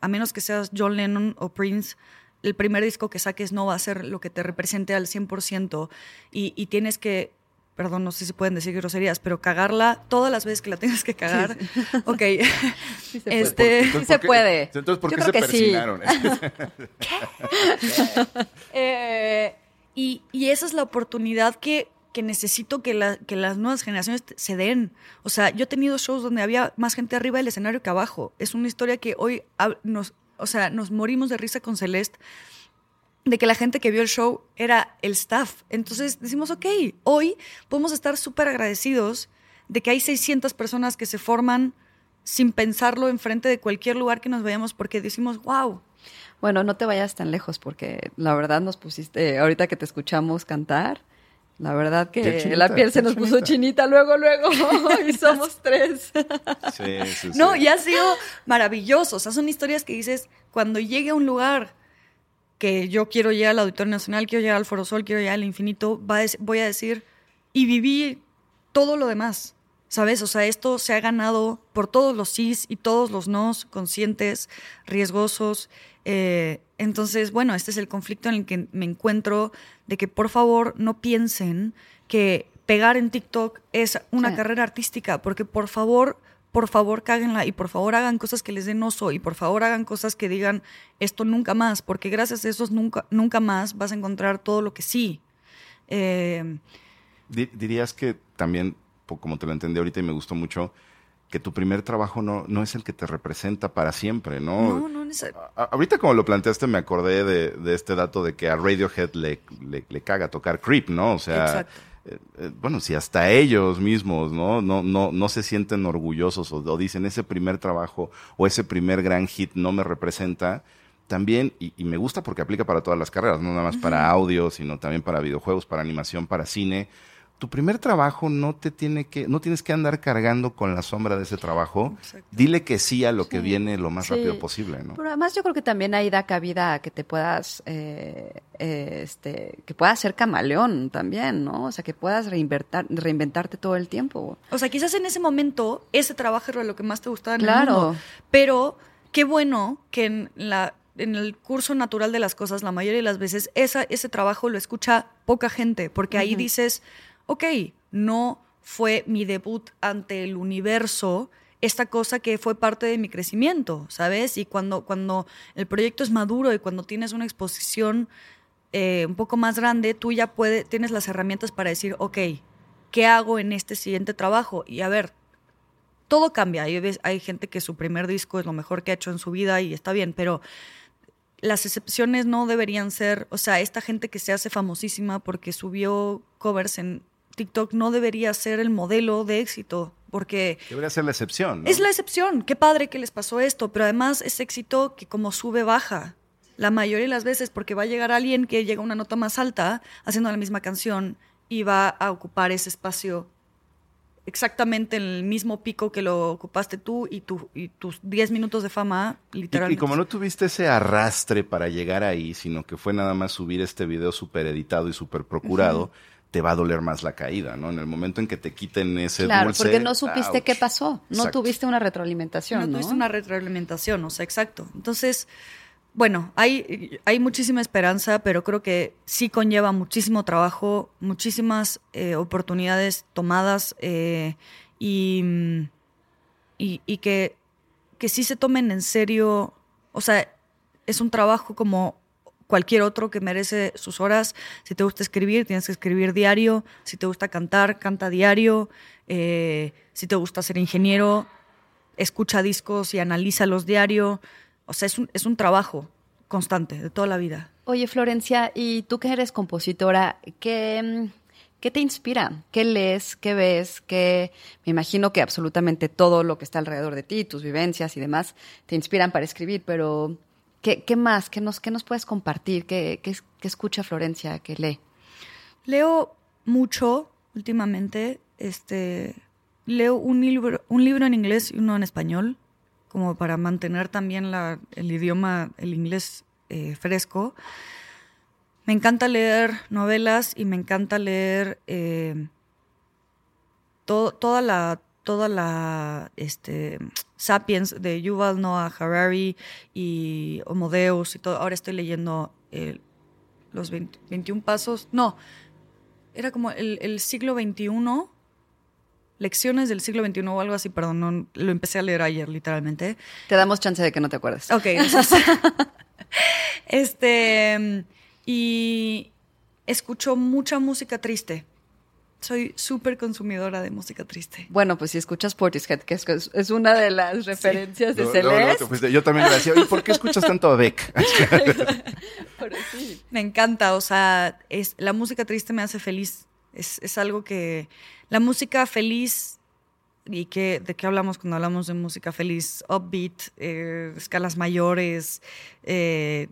[SPEAKER 3] a menos que seas John Lennon o Prince, el primer disco que saques no va a ser lo que te represente al 100% y, y tienes que perdón, no sé si pueden decir groserías, pero cagarla todas las veces que la tengas que cagar. Ok.
[SPEAKER 1] Sí se este, puede. se puede.
[SPEAKER 2] Entonces, ¿por qué se persinaron?
[SPEAKER 3] Eh, y, esa es la oportunidad que, que necesito que, la, que las nuevas generaciones se den. O sea, yo he tenido shows donde había más gente arriba del escenario que abajo. Es una historia que hoy nos, o sea, nos morimos de risa con Celeste de que la gente que vio el show era el staff. Entonces decimos, ok, hoy podemos estar súper agradecidos de que hay 600 personas que se forman sin pensarlo enfrente de cualquier lugar que nos vayamos porque decimos, wow.
[SPEAKER 1] Bueno, no te vayas tan lejos porque la verdad nos pusiste, ahorita que te escuchamos cantar, la verdad que la piel se nos puso chinita luego, luego, y somos tres.
[SPEAKER 2] Sí, sí,
[SPEAKER 3] No, y ha sido maravilloso. O sea, son historias que dices, cuando llegue a un lugar que yo quiero llegar al Auditorio Nacional, quiero llegar al Foro Sol, quiero llegar al infinito, voy a decir, y viví todo lo demás, ¿sabes? O sea, esto se ha ganado por todos los sís y todos los nos, conscientes, riesgosos. Eh, entonces, bueno, este es el conflicto en el que me encuentro, de que por favor no piensen que pegar en TikTok es una carrera artística, porque por favor por favor cáguenla y por favor hagan cosas que les den oso y por favor hagan cosas que digan esto nunca más, porque gracias a esos nunca, nunca más vas a encontrar todo lo que sí. Eh,
[SPEAKER 2] dirías que también, como te lo entendí ahorita y me gustó mucho, que tu primer trabajo no, no es el que te representa para siempre, ¿no?
[SPEAKER 3] No, no.
[SPEAKER 2] Ahorita como lo planteaste me acordé de, este dato de que a Radiohead le, le, caga tocar Creep, ¿no? O sea, bueno, si hasta ellos mismos, ¿no? No, no, no se sienten orgullosos o, dicen ese primer trabajo o ese primer gran hit no me representa, también, y, y, me gusta porque aplica para todas las carreras, no nada más para audio, sino también para videojuegos, para animación, para cine. Tu primer trabajo no te tiene que, no tienes que andar cargando con la sombra de ese trabajo. Exacto. Dile que sí a lo sí. que viene lo más sí. rápido posible, ¿no?
[SPEAKER 1] Pero además yo creo que también ahí da cabida a que te puedas, eh, eh, este, que puedas ser camaleón también, ¿no? O sea, que puedas reinventar, reinventarte todo el tiempo.
[SPEAKER 3] O sea, quizás en ese momento ese trabajo era lo que más te gustaba en
[SPEAKER 1] claro.
[SPEAKER 3] el mundo. Pero qué bueno que en la en el curso natural de las cosas, la mayoría de las veces, esa, ese trabajo lo escucha poca gente, porque ahí uh -huh. dices, ok, no fue mi debut ante el universo, esta cosa que fue parte de mi crecimiento, ¿sabes? Y cuando, cuando el proyecto es maduro y cuando tienes una exposición eh, un poco más grande, tú ya puede, tienes las herramientas para decir, ok, ¿qué hago en este siguiente trabajo? Y a ver, todo cambia. Hay, hay gente que su primer disco es lo mejor que ha hecho en su vida y está bien, pero las excepciones no deberían ser, o sea, esta gente que se hace famosísima porque subió covers en TikTok no debería ser el modelo de éxito, porque...
[SPEAKER 2] Debería ser la excepción. ¿no?
[SPEAKER 3] Es la excepción. Qué padre que les pasó esto, pero además es éxito que como sube, baja. La mayoría de las veces, porque va a llegar alguien que llega a una nota más alta haciendo la misma canción y va a ocupar ese espacio exactamente en el mismo pico que lo ocupaste tú y, tu, y tus 10 minutos de fama, literalmente.
[SPEAKER 2] Y, y, como no tuviste ese arrastre para llegar ahí, sino que fue nada más subir este video súper editado y súper procurado, uh -huh. Te va a doler más la caída, ¿no? En el momento en que te quiten ese
[SPEAKER 1] claro,
[SPEAKER 2] dulce...
[SPEAKER 1] porque no supiste ouch. qué pasó, no exacto. tuviste una retroalimentación,
[SPEAKER 3] no,
[SPEAKER 1] ¿no?
[SPEAKER 3] tuviste una retroalimentación, o sea, exacto. Entonces bueno, hay, hay muchísima esperanza, pero creo que sí conlleva muchísimo trabajo, muchísimas eh, oportunidades tomadas eh, y, y, y, que, que sí se tomen en serio, o sea, es un trabajo como cualquier otro que merece sus horas. Si te gusta escribir, tienes que escribir diario. Si te gusta cantar, canta diario. Eh, si te gusta ser ingeniero, escucha discos y analízalos diario. O sea, es un, es un trabajo constante de toda la vida.
[SPEAKER 1] Oye, Florencia, y tú que eres compositora, ¿qué, ¿qué te inspira? ¿Qué lees? ¿Qué ves? ¿Qué, me imagino que absolutamente todo lo que está alrededor de ti, tus vivencias y demás, te inspiran para escribir, pero ¿qué, más? ¿Qué nos, puedes compartir? ¿Qué, qué, ¿Qué escucha Florencia? ¿Qué lee?
[SPEAKER 3] Leo mucho últimamente. Este, leo un libro, un libro en inglés y uno en español como para mantener también el idioma, el inglés eh, fresco. Me encanta leer novelas y me encanta leer eh, to, toda la toda la este, Sapiens de Yuval Noah Harari y Homo Deus y todo. Ahora estoy leyendo eh, los 20, 21 pasos. No, era como el, el siglo XXI Lecciones del siglo XXI o algo así, perdón, no, lo empecé a leer ayer, literalmente.
[SPEAKER 1] Te damos chance de que no te acuerdes.
[SPEAKER 3] Ok, entonces, este, y escucho mucha música triste. Soy súper consumidora de música triste.
[SPEAKER 1] Bueno, pues si escuchas Portishead, que es, es una de las referencias sí. de Celeste.
[SPEAKER 2] No, no, yo también le decía, ¿y por qué escuchas tanto a Beck?
[SPEAKER 3] Pero sí. Me encanta, o sea, es, la música triste me hace feliz. Es, es algo que la música feliz, ¿y qué, de qué hablamos cuando hablamos de música feliz? Upbeat, eh, escalas mayores, eh,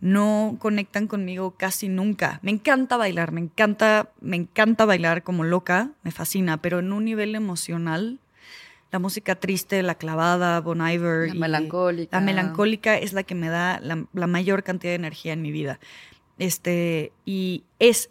[SPEAKER 3] no conectan conmigo casi nunca. Me encanta bailar, me encanta, me encanta bailar como loca, me fascina, pero en un nivel emocional, la música triste, la clavada, Bon Iver.
[SPEAKER 1] La melancólica.
[SPEAKER 3] La melancólica es la que me da la, la mayor cantidad de energía en mi vida. Este, y es,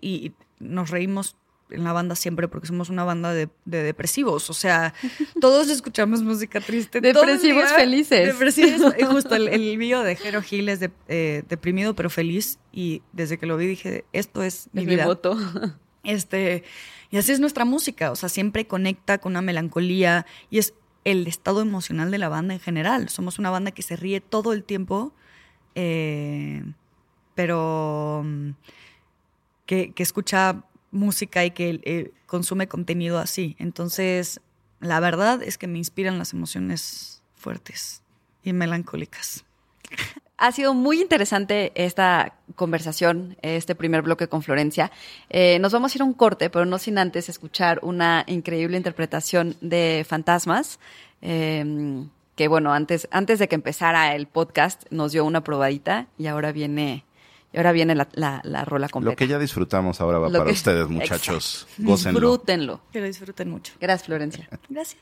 [SPEAKER 3] y nos reímos en la banda siempre porque somos una banda de, de depresivos. O sea, todos escuchamos música triste.
[SPEAKER 1] Depresivos día, felices.
[SPEAKER 3] Depresivos. y justo el, el video de Jero Gil es de, eh, deprimido pero feliz. Y desde que lo vi dije, esto es mi
[SPEAKER 1] es
[SPEAKER 3] vida.
[SPEAKER 1] Mi voto.
[SPEAKER 3] Este, y así es nuestra música. O sea, siempre conecta con una melancolía y es el estado emocional de la banda en general. Somos una banda que se ríe todo el tiempo. Eh, pero que, que escucha música y que eh, consume contenido así. Entonces, la verdad es que me inspiran las emociones fuertes y melancólicas.
[SPEAKER 1] Ha sido muy interesante esta conversación, este primer bloque con Florencia. Eh, nos vamos a ir a un corte, pero no sin antes escuchar una increíble interpretación de Fantasmas. Eh, que bueno, antes, antes de que empezara el podcast nos dio una probadita y ahora viene, y ahora viene la, la, la rola completa.
[SPEAKER 2] Lo que ya disfrutamos ahora va
[SPEAKER 1] Lo
[SPEAKER 2] para
[SPEAKER 1] que-
[SPEAKER 2] ustedes, muchachos.
[SPEAKER 1] Exacto.
[SPEAKER 2] Gócenlo.
[SPEAKER 1] Disfrútenlo.
[SPEAKER 3] Que lo disfruten mucho.
[SPEAKER 1] Gracias, Florencia.
[SPEAKER 3] Gracias.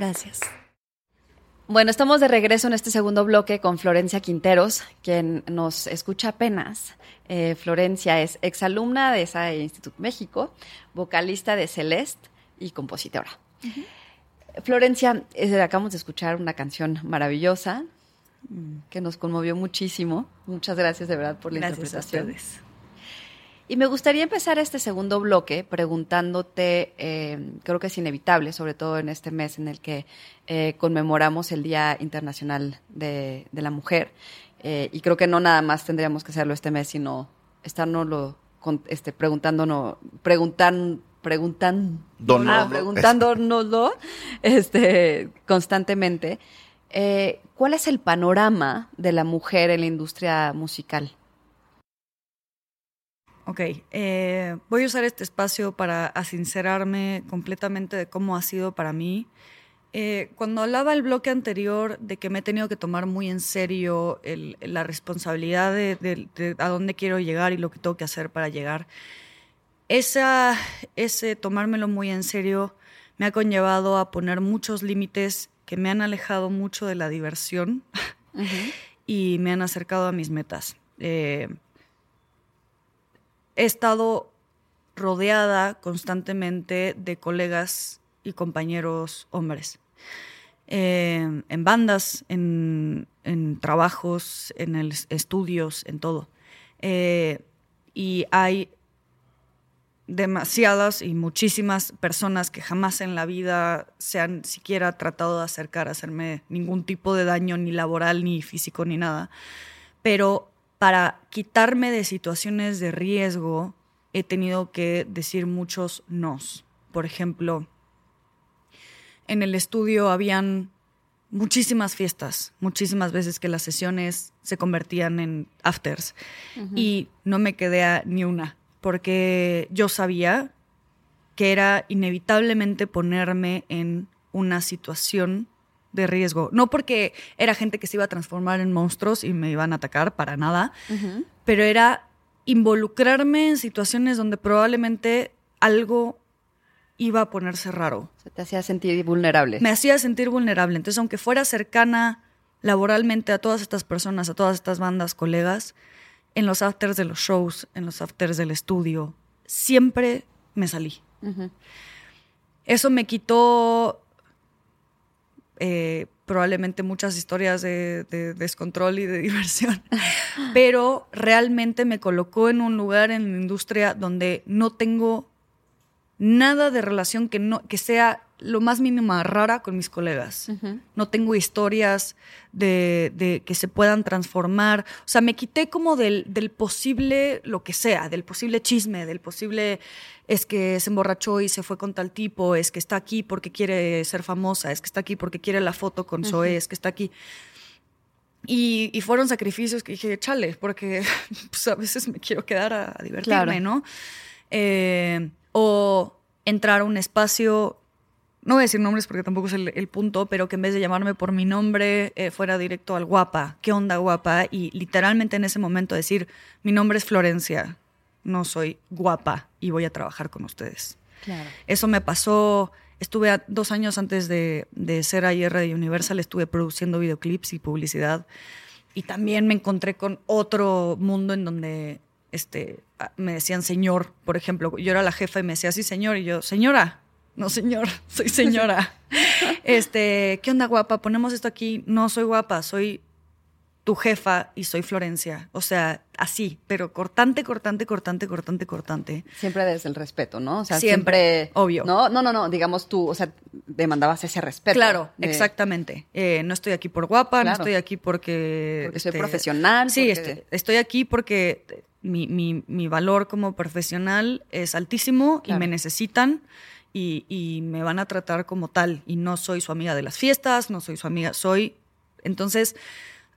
[SPEAKER 3] Gracias.
[SPEAKER 1] Bueno, estamos de regreso en este segundo bloque con Florencia Quinteros, quien nos escucha apenas. Eh, Florencia es exalumna de esa Instituto México, vocalista de Celeste y compositora. Florencia, eh, acabamos de escuchar una canción maravillosa que nos conmovió muchísimo. Muchas gracias de verdad por la
[SPEAKER 3] Gracias a
[SPEAKER 1] interpretación.
[SPEAKER 3] ustedes.
[SPEAKER 1] Y me gustaría empezar este segundo bloque preguntándote, eh, creo que es inevitable, sobre todo en este mes en el que eh, conmemoramos el Día Internacional de, de la Mujer, eh, y creo que no nada más tendríamos que hacerlo este mes, sino estarnos con, este, preguntándonos, preguntan, preguntan, ah, preguntándonoslo este, constantemente. ¿Cuál es el panorama de la mujer en la industria musical?
[SPEAKER 3] Ok, eh, voy a usar este espacio para asincerarme completamente de cómo ha sido para mí. Eh, cuando hablaba el bloque anterior de que me he tenido que tomar muy en serio el- la responsabilidad de, de- de a dónde quiero llegar y lo que tengo que hacer para llegar, esa, ese tomármelo muy en serio me ha conllevado a poner muchos límites que me han alejado mucho de la diversión y me han acercado a mis metas. Eh, he estado rodeada constantemente de colegas y compañeros hombres. Eh, en bandas, en, trabajos, en estudios, en todo. Eh, y hay demasiadas y muchísimas personas que jamás en la vida se han siquiera tratado de acercar a hacerme ningún tipo de daño, ni laboral, ni físico, ni nada. Pero para quitarme de situaciones de riesgo, he tenido que decir muchos nos. Por ejemplo, en el estudio habían muchísimas fiestas, muchísimas veces que las sesiones se convertían en afters y no me quedé a ni una porque yo sabía que era inevitablemente ponerme en una situación de riesgo. No porque era gente que se iba a transformar en monstruos y me iban a atacar, para nada, pero era involucrarme en situaciones donde probablemente algo iba a ponerse raro.
[SPEAKER 1] Se te hacía sentir vulnerable.
[SPEAKER 3] Me hacía sentir vulnerable. Entonces, aunque fuera cercana laboralmente a todas estas personas, a todas estas bandas, colegas, en los afters de los shows, en los afters del estudio, siempre me salí. Eso me quitó eh, probablemente muchas historias de, descontrol y de diversión, pero realmente me colocó en un lugar en la industria donde no tengo nada de relación que, no, que sea lo más mínima rara con mis colegas. No tengo historias de, que se puedan transformar. O sea, me quité como del, posible lo que sea, del posible chisme, del posible es que se emborrachó y se fue con tal tipo, es que está aquí porque quiere ser famosa, es que está aquí porque quiere la foto con Zoe, es que está aquí. Y, fueron sacrificios que dije, chale, porque pues, a veces me quiero quedar a, divertirme, ¿no? Eh, entrar a un espacio no voy a decir nombres porque tampoco es el, punto, pero que en vez de llamarme por mi nombre eh, fuera directo al guapa, ¿qué onda guapa? Y literalmente en ese momento decir, mi nombre es Florencia, no soy guapa y voy a trabajar con ustedes. Eso me pasó, estuve dos años antes de, de ser AIR de Universal, estuve produciendo videoclips y publicidad y también me encontré con otro mundo en donde este, me decían señor, por ejemplo, yo era la jefa y me decía, sí señor, y yo, señora, no, señor, soy señora. este, ¿qué onda, guapa? Ponemos esto aquí. No soy guapa, soy tu jefa y soy Florencia. O sea, así, pero cortante, cortante, cortante, cortante, cortante.
[SPEAKER 1] Siempre desde el respeto, ¿no?
[SPEAKER 3] O sea, siempre, obvio.
[SPEAKER 1] No, no, no, no, digamos tú, o sea, demandabas ese respeto.
[SPEAKER 3] Claro, exactamente. Eh, no estoy aquí por guapa, no estoy aquí porque...
[SPEAKER 1] Porque soy este, profesional.
[SPEAKER 3] Sí, estoy, aquí porque mi, mi, mi, valor como profesional es altísimo y me necesitan y, me van a tratar como tal. Y no soy su amiga de las fiestas, no soy su amiga, soy... Entonces,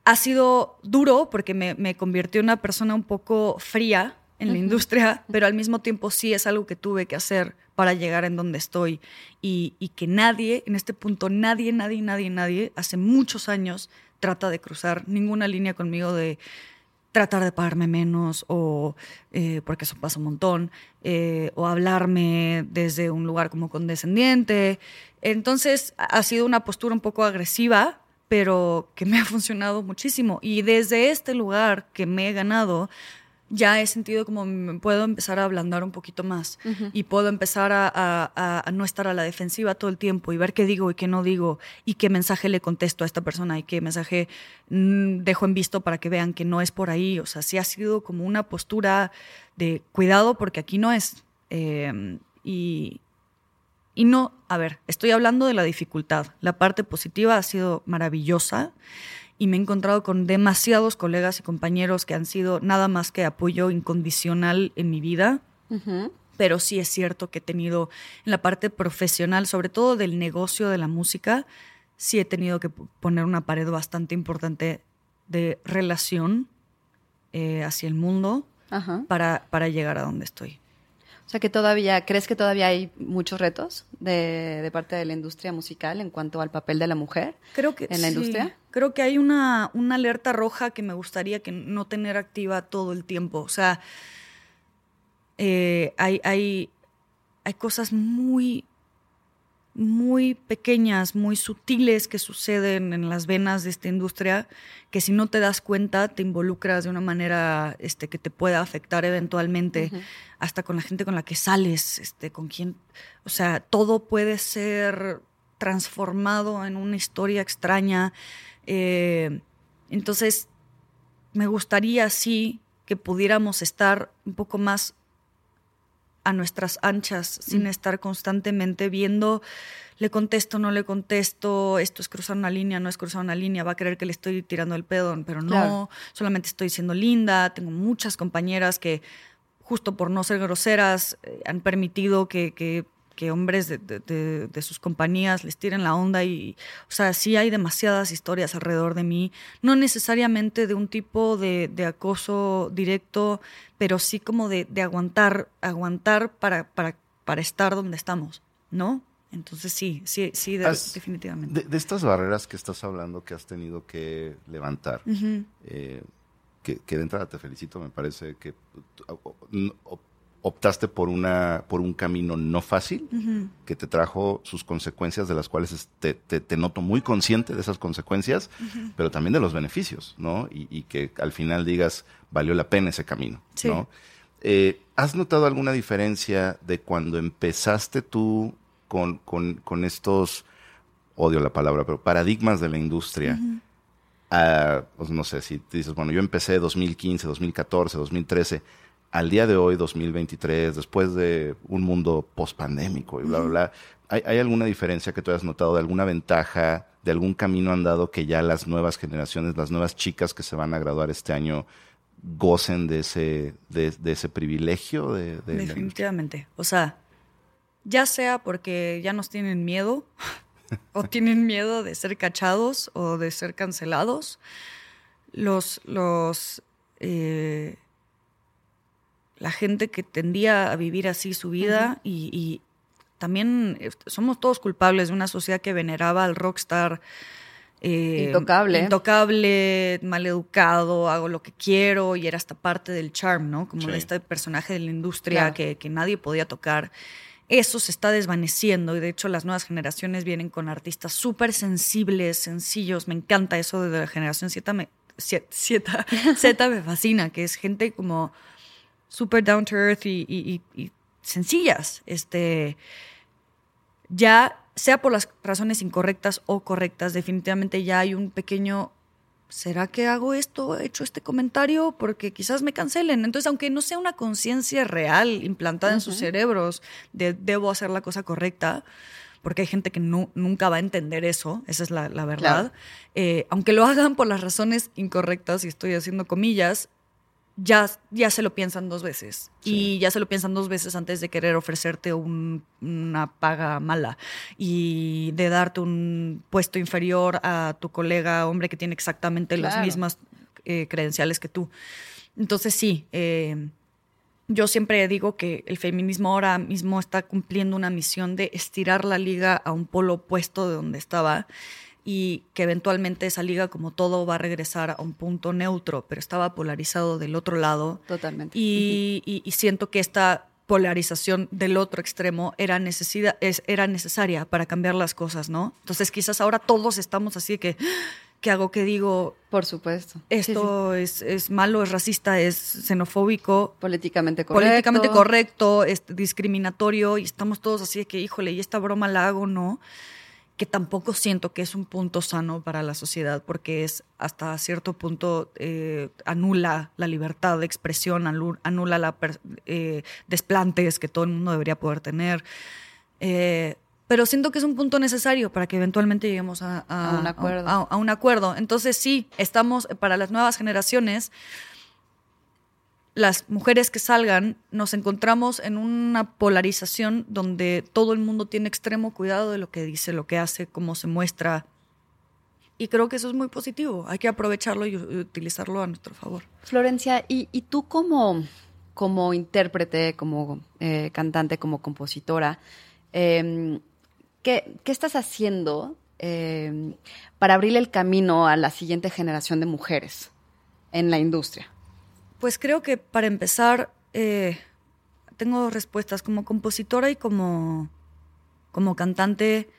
[SPEAKER 3] ha sido duro porque me, convirtió en una persona un poco fría en la industria, pero al mismo tiempo sí es algo que tuve que hacer para llegar en donde estoy. Y, y, que nadie, en este punto, nadie, nadie, nadie, nadie, hace muchos años trata de cruzar ninguna línea conmigo de tratar de pagarme menos o eh, porque eso pasa un montón eh, o hablarme desde un lugar como condescendiente entonces ha sido una postura un poco agresiva pero que me ha funcionado muchísimo y desde este lugar que me he ganado ya he sentido como puedo empezar a ablandar un poquito más y puedo empezar a, no estar a la defensiva todo el tiempo y ver qué digo y qué no digo y qué mensaje le contesto a esta persona y qué mensaje mm, dejo en visto para que vean que no es por ahí. O sea, sí ha sido como una postura de cuidado porque aquí no es. Em, y, y no, a ver, estoy hablando de la dificultad. La parte positiva ha sido maravillosa y me he encontrado con demasiados colegas y compañeros que han sido nada más que apoyo incondicional en mi vida. Pero sí es cierto que he tenido en la parte profesional, sobre todo del negocio de la música, sí he tenido que poner una pared bastante importante de relación eh, hacia el mundo para, para llegar a donde estoy.
[SPEAKER 1] O sea que todavía, ¿crees que todavía hay muchos retos de, parte de la industria musical en cuanto al papel de la mujer
[SPEAKER 3] creo que,
[SPEAKER 1] en la industria?
[SPEAKER 3] Creo que hay una, una alerta roja que me gustaría que no tener activa todo el tiempo. O sea, eh, hay, hay, hay cosas muy, muy pequeñas, muy sutiles que suceden en las venas de esta industria, que si no te das cuenta te involucras de una manera este, que te pueda afectar eventualmente, hasta con la gente con la que sales, este, con quien, o sea, todo puede ser transformado en una historia extraña. Eh, Entonces, me gustaría sí que pudiéramos estar un poco más a nuestras anchas, sin estar constantemente viendo, le contesto, no le contesto, esto es cruzar una línea, no es cruzar una línea, va a creer que le estoy tirando el pedo, pero no, solamente estoy siendo linda, tengo muchas compañeras que justo por no ser groseras eh, han permitido que, que que hombres de, sus compañías les tiren la onda y, o sea, sí hay demasiadas historias alrededor de mí, no necesariamente de un tipo de, acoso directo, pero sí como de, aguantar, aguantar para, para, para estar donde estamos, ¿no? Entonces sí, sí, sí, definitivamente.
[SPEAKER 2] De, estas barreras que estás hablando que has tenido que levantar, eh, que, que, de entrada te felicito, me parece que optaste por, una, por un camino no fácil, que te trajo sus consecuencias, de las cuales te, te, noto muy consciente de esas consecuencias, pero también de los beneficios, ¿no? Y, que al final digas, valió la pena ese camino, ¿no? Eh, ¿Has notado alguna diferencia de cuando empezaste tú con, con, con estos, odio la palabra, pero paradigmas de la industria? pues no sé, si dices, bueno, yo empecé 2015, 2014, 2013 al día de hoy, 2023, después de un mundo pospandémico y bla, bla, bla, ¿hay, alguna diferencia que tú hayas notado de alguna ventaja, de algún camino andado que ya las nuevas generaciones, las nuevas chicas que se van a graduar este año gocen de ese, de, ese privilegio? De,
[SPEAKER 3] Definitivamente. O sea, ya sea porque ya nos tienen miedo o tienen miedo de ser cachados o de ser cancelados, los, los eh, la gente que tendía a vivir así su vida y, también eh, somos todos culpables de una sociedad que veneraba al rockstar.
[SPEAKER 1] Eh, intocable.
[SPEAKER 3] Intocable, maleducado, hago lo que quiero y era hasta parte del charm, ¿no? Como este personaje de la industria que, nadie podía tocar. Eso se está desvaneciendo y de hecho las nuevas generaciones vienen con artistas súper sensibles, sencillos. Me encanta eso de la generación Z, me, Z me fascina, que es gente como super down to earth y, sencillas. Este, ya sea por las razones incorrectas o correctas, definitivamente ya hay un pequeño, ¿será que hago esto, he hecho este comentario? Porque quizás me cancelen. Entonces, aunque no sea una conciencia real implantada en sus cerebros de debo hacer la cosa correcta, porque hay gente que no, nunca va a entender eso, esa es la, verdad. Eh, aunque lo hagan por las razones incorrectas, y estoy haciendo comillas, ya, ya se lo piensan dos veces. Y ya se lo piensan dos veces antes de querer ofrecerte una paga mala y de darte un puesto inferior a tu colega hombre que tiene exactamente las mismas eh, credenciales que tú. Entonces sí, eh, yo siempre digo que el feminismo ahora mismo está cumpliendo una misión de estirar la liga a un polo opuesto de donde estaba y que eventualmente esa liga, como todo, va a regresar a un punto neutro, pero estaba polarizado del otro lado.
[SPEAKER 1] Totalmente.
[SPEAKER 3] Y, siento que esta polarización del otro extremo era, necesidad, es, era necesaria para cambiar las cosas, ¿no? Entonces quizás ahora todos estamos así que, ¿qué hago? ¿Qué digo?
[SPEAKER 1] Por supuesto.
[SPEAKER 3] Esto Es, es malo, es racista, es xenofóbico.
[SPEAKER 1] Políticamente correcto.
[SPEAKER 3] Políticamente correcto, es discriminatorio y estamos todos así de que, híjole, ¿y esta broma la hago no? Que tampoco siento que es un punto sano para la sociedad, porque es hasta cierto punto eh, anula la libertad de expresión, anula la eh, desplantes que todo el mundo debería poder tener. Eh, pero siento que es un punto necesario para que eventualmente lleguemos a,
[SPEAKER 1] un acuerdo.
[SPEAKER 3] a un acuerdo. Entonces sí, estamos para las nuevas generaciones las mujeres que salgan, nos encontramos en una polarización donde todo el mundo tiene extremo cuidado de lo que dice, lo que hace, cómo se muestra. Y creo que eso es muy positivo. Hay que aprovecharlo y utilizarlo a nuestro favor.
[SPEAKER 1] Florencia, ¿y, tú como, como intérprete, como eh, cantante, como compositora, em, ¿qué, estás haciendo em, para abrirle el camino a la siguiente generación de mujeres en la industria?
[SPEAKER 3] Pues creo que para empezar, eh, tengo respuestas como compositora y como, como cantante.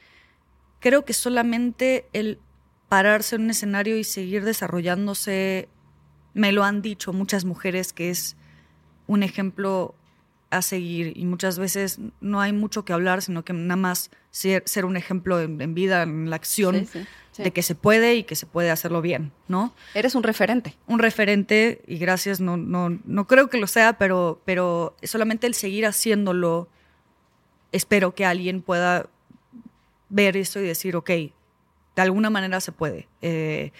[SPEAKER 3] Creo que solamente el pararse en un escenario y seguir desarrollándose, me lo han dicho muchas mujeres que es un ejemplo a seguir y muchas veces no hay mucho que hablar, sino que nada más ser, ser un ejemplo en, en vida, en la acción,
[SPEAKER 1] Sí, sí, sí.
[SPEAKER 3] de que se puede y que se puede hacerlo bien, ¿no?
[SPEAKER 1] Eres un referente.
[SPEAKER 3] Un referente, y gracias, no, no, no creo que lo sea, pero, pero solamente el seguir haciéndolo, espero que alguien pueda ver esto y decir, ok, de alguna manera se puede. Eh,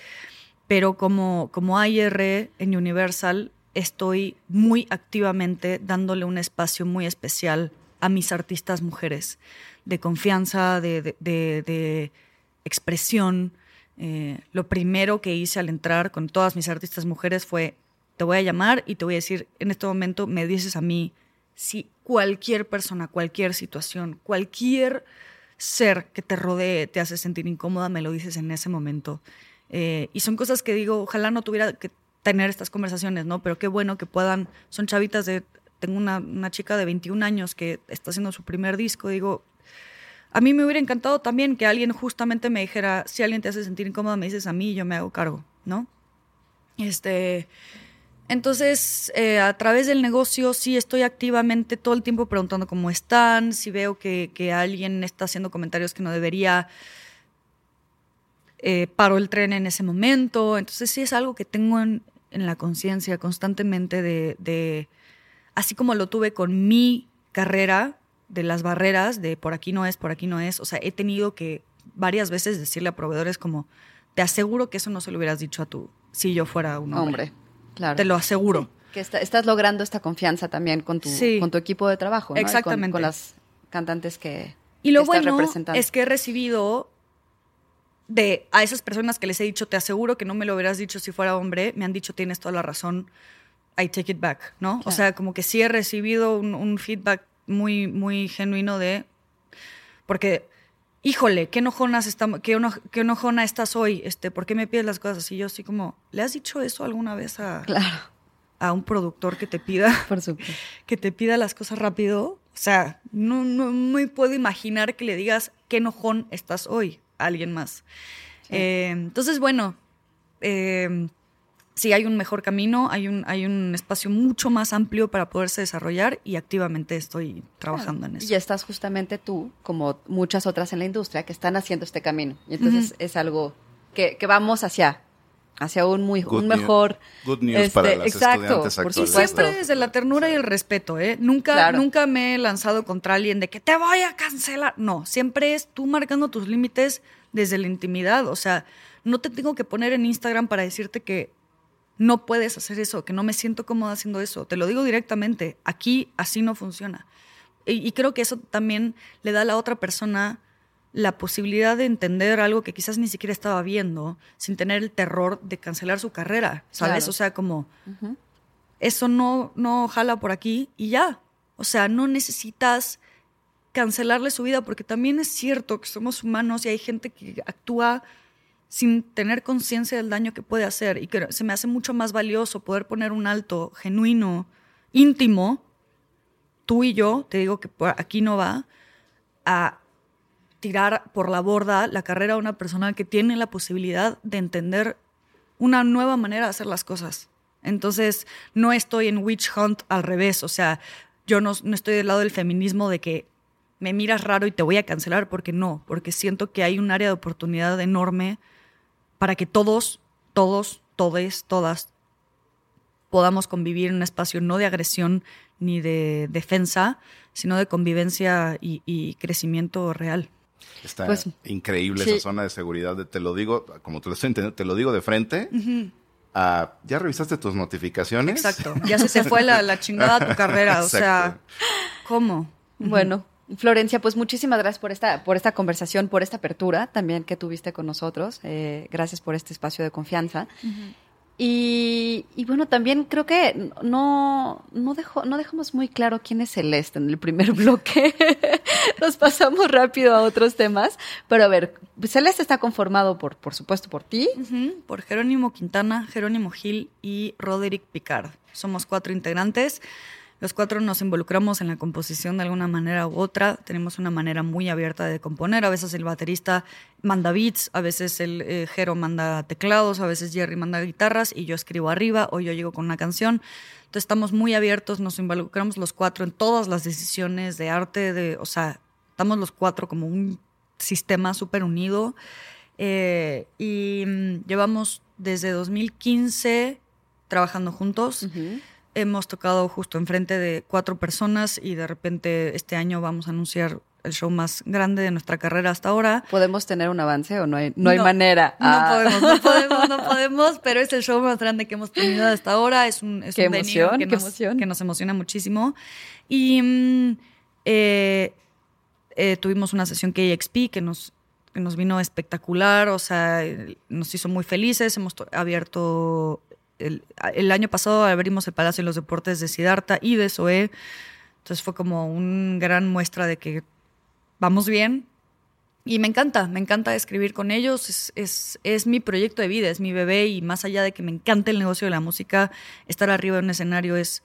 [SPEAKER 3] pero como, como AIR en Universal, estoy muy activamente dándole un espacio muy especial a mis artistas mujeres, de confianza, de, de- expresión. Eh, lo primero que hice al entrar con todas mis artistas mujeres fue, te voy a llamar y te voy a decir, en este momento me dices a mí si cualquier persona, cualquier situación, cualquier ser que te rodee te hace sentir incómoda, me lo dices en ese momento. Eh, y son cosas que digo, ojalá no tuviera que tener estas conversaciones, ¿no? Pero qué bueno que puedan, son chavitas de, tengo una, una chica de 21 años que está haciendo su primer disco, digo, a mí me hubiera encantado también que alguien justamente me dijera, si alguien te hace sentir incómoda, me dices a mí y yo me hago cargo, ¿no? Este, entonces, eh, a través del negocio sí estoy activamente todo el tiempo preguntando cómo están, si veo que, que alguien está haciendo comentarios que no debería, eh, paro el tren en ese momento. Entonces sí es algo que tengo en, en la conciencia constantemente de, de, así como lo tuve con mi carrera, de las barreras, de por aquí no es, por aquí no es. O sea, he tenido que varias veces decirle a proveedores como, te aseguro que eso no se lo hubieras dicho a tú si yo fuera un hombre.
[SPEAKER 1] Hombre, claro.
[SPEAKER 3] Te lo aseguro.
[SPEAKER 1] Que está- estás logrando esta confianza también con tu,
[SPEAKER 3] Sí.
[SPEAKER 1] con tu equipo de trabajo, ¿no? Y con-
[SPEAKER 3] Exactamente.
[SPEAKER 1] Con, las cantantes que,
[SPEAKER 3] Y lo
[SPEAKER 1] que estás
[SPEAKER 3] bueno
[SPEAKER 1] representando.
[SPEAKER 3] es que he recibido de a esas personas que les he dicho, te aseguro que no me lo hubieras dicho si fuera hombre, me han dicho, tienes toda la razón, I take it back, ¿no? O sea, como que sí he recibido un, un feedback muy, muy genuino de, porque, híjole, qué enojonas estamos, qué, qué enojona estás hoy, este, ¿por qué me pides las cosas? Y yo así como, ¿le has dicho eso alguna vez a,
[SPEAKER 1] Claro,
[SPEAKER 3] a un productor que te pida?
[SPEAKER 1] por supuesto.
[SPEAKER 3] que te pida las cosas rápido. O sea, no, no me puedo imaginar que le digas qué enojón estás hoy alguien más. Eh, entonces, bueno, eh, sí hay un mejor camino, hay un, hay un espacio mucho más amplio para poderse desarrollar y activamente estoy trabajando en eso.
[SPEAKER 1] Y estás justamente tú, como muchas otras en la industria, que están haciendo este camino. Y entonces es algo que, que vamos hacia, hacia un, muy,
[SPEAKER 2] Good
[SPEAKER 1] un
[SPEAKER 2] news.
[SPEAKER 1] mejor...
[SPEAKER 2] Good news para las estudiantes
[SPEAKER 1] por
[SPEAKER 3] Y
[SPEAKER 2] actuales.
[SPEAKER 1] supuesto.
[SPEAKER 3] siempre desde la ternura y el respeto, ¿eh? Nunca,
[SPEAKER 1] Claro.
[SPEAKER 3] nunca me he lanzado contra alguien de que te voy a cancelar. No, siempre es tú marcando tus límites desde la intimidad. O sea, no te tengo que poner en Instagram para decirte que no puedes hacer eso, que no me siento cómoda haciendo eso. Te lo digo directamente. Aquí así no funciona. Y, y creo que eso también le da a la otra persona la posibilidad de entender algo que quizás ni siquiera estaba viendo, sin tener el terror de cancelar su carrera, ¿sabes?
[SPEAKER 1] Claro.
[SPEAKER 3] O sea, como eso no, no jala por aquí y ya. O sea, no necesitas cancelarle su vida porque también es cierto que somos humanos y hay gente que actúa sin tener conciencia del daño que puede hacer y que se me hace mucho más valioso poder poner un alto genuino, íntimo, tú y yo, te digo que por aquí no va, a tirar por la borda la carrera de una persona que tiene la posibilidad de entender una nueva manera de hacer las cosas. Entonces, no estoy en witch hunt al revés, o sea, yo no, no estoy del lado del feminismo de que me miras raro y te voy a cancelar, porque no, porque siento que hay un área de oportunidad enorme para que todos, todos, todes, todas podamos convivir en un espacio no de agresión ni de defensa, sino de convivencia y, y crecimiento real.
[SPEAKER 2] Está
[SPEAKER 1] Pues,
[SPEAKER 2] increíble
[SPEAKER 1] sí.
[SPEAKER 2] esa zona de seguridad. De, te lo digo, como te lo estoy entendiendo, te lo digo de frente. Ah, ¿Ya revisaste tus notificaciones?
[SPEAKER 3] Exacto. Ya se te fue la, la chingada tu carrera. O sea. ¿cómo?
[SPEAKER 1] Bueno, Florencia, pues muchísimas gracias por esta, por esta conversación, por esta apertura también que tuviste con nosotros. Eh, gracias por este espacio de confianza. Y, bueno, también creo que no, no, dejo, no dejamos muy claro quién es Celeste en el primer bloque. Nos pasamos rápido a otros temas. Pero a ver, Celeste está conformado por, por supuesto, por ti.
[SPEAKER 3] Por Jerónimo Quintana, Jerónimo Gil y Roderick Picard. Somos cuatro integrantes. Los cuatro nos involucramos en la composición de alguna manera u otra. Tenemos una manera muy abierta de componer. A veces el baterista manda beats, a veces el eh, Jero manda teclados, a veces Jerry manda guitarras y yo escribo arriba o yo llego con una canción. Entonces estamos muy abiertos, nos involucramos los cuatro en todas las decisiones de arte, de, o sea, estamos los cuatro como un sistema súper unido. Eh, y mm, llevamos desde 2015 trabajando juntos. Hemos tocado justo enfrente de cuatro personas y de repente este año vamos a anunciar el show más grande de nuestra carrera hasta ahora.
[SPEAKER 1] ¿Podemos tener un avance o no hay, no hay manera?
[SPEAKER 3] No ah. podemos, no podemos, no podemos, pero es el show más grande que hemos tenido hasta ahora. Es un, es
[SPEAKER 1] qué emoción,
[SPEAKER 3] que,
[SPEAKER 1] qué
[SPEAKER 3] nos,
[SPEAKER 1] emoción.
[SPEAKER 3] que nos emociona muchísimo. Y mm, eh, eh, tuvimos una sesión KXP que nos que nos vino espectacular, o sea, nos hizo muy felices. Hemos abierto, el, año pasado abrimos el Palacio de los Deportes de Sidarta y de SOE. Entonces fue como una gran muestra de que vamos bien. Y me encanta, me encanta escribir con ellos. Es, es, mi proyecto de vida, es mi bebé. Y más allá de que me encante el negocio de la música, estar arriba en un escenario es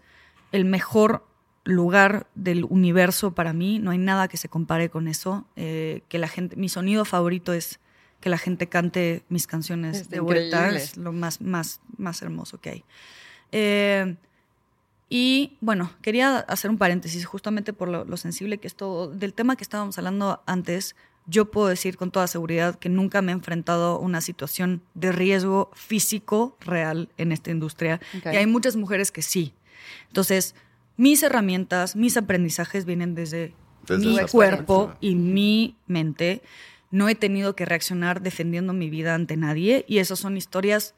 [SPEAKER 3] el mejor lugar del universo para mí. No hay nada que se compare con eso. Eh, que la gente, mi sonido favorito es que la gente cante mis canciones de vuelta. Es lo más, más, más hermoso que hay. Eh, y bueno, quería hacer un paréntesis justamente por lo, sensible que es todo. Del tema que estábamos hablando antes, yo puedo decir con toda seguridad que nunca me he enfrentado a una situación de riesgo físico real en esta industria. Y hay muchas mujeres que sí. Entonces, mis herramientas, mis aprendizajes vienen desde, mi cuerpo y mi mente. No he tenido que reaccionar defendiendo mi vida ante nadie y esas son historias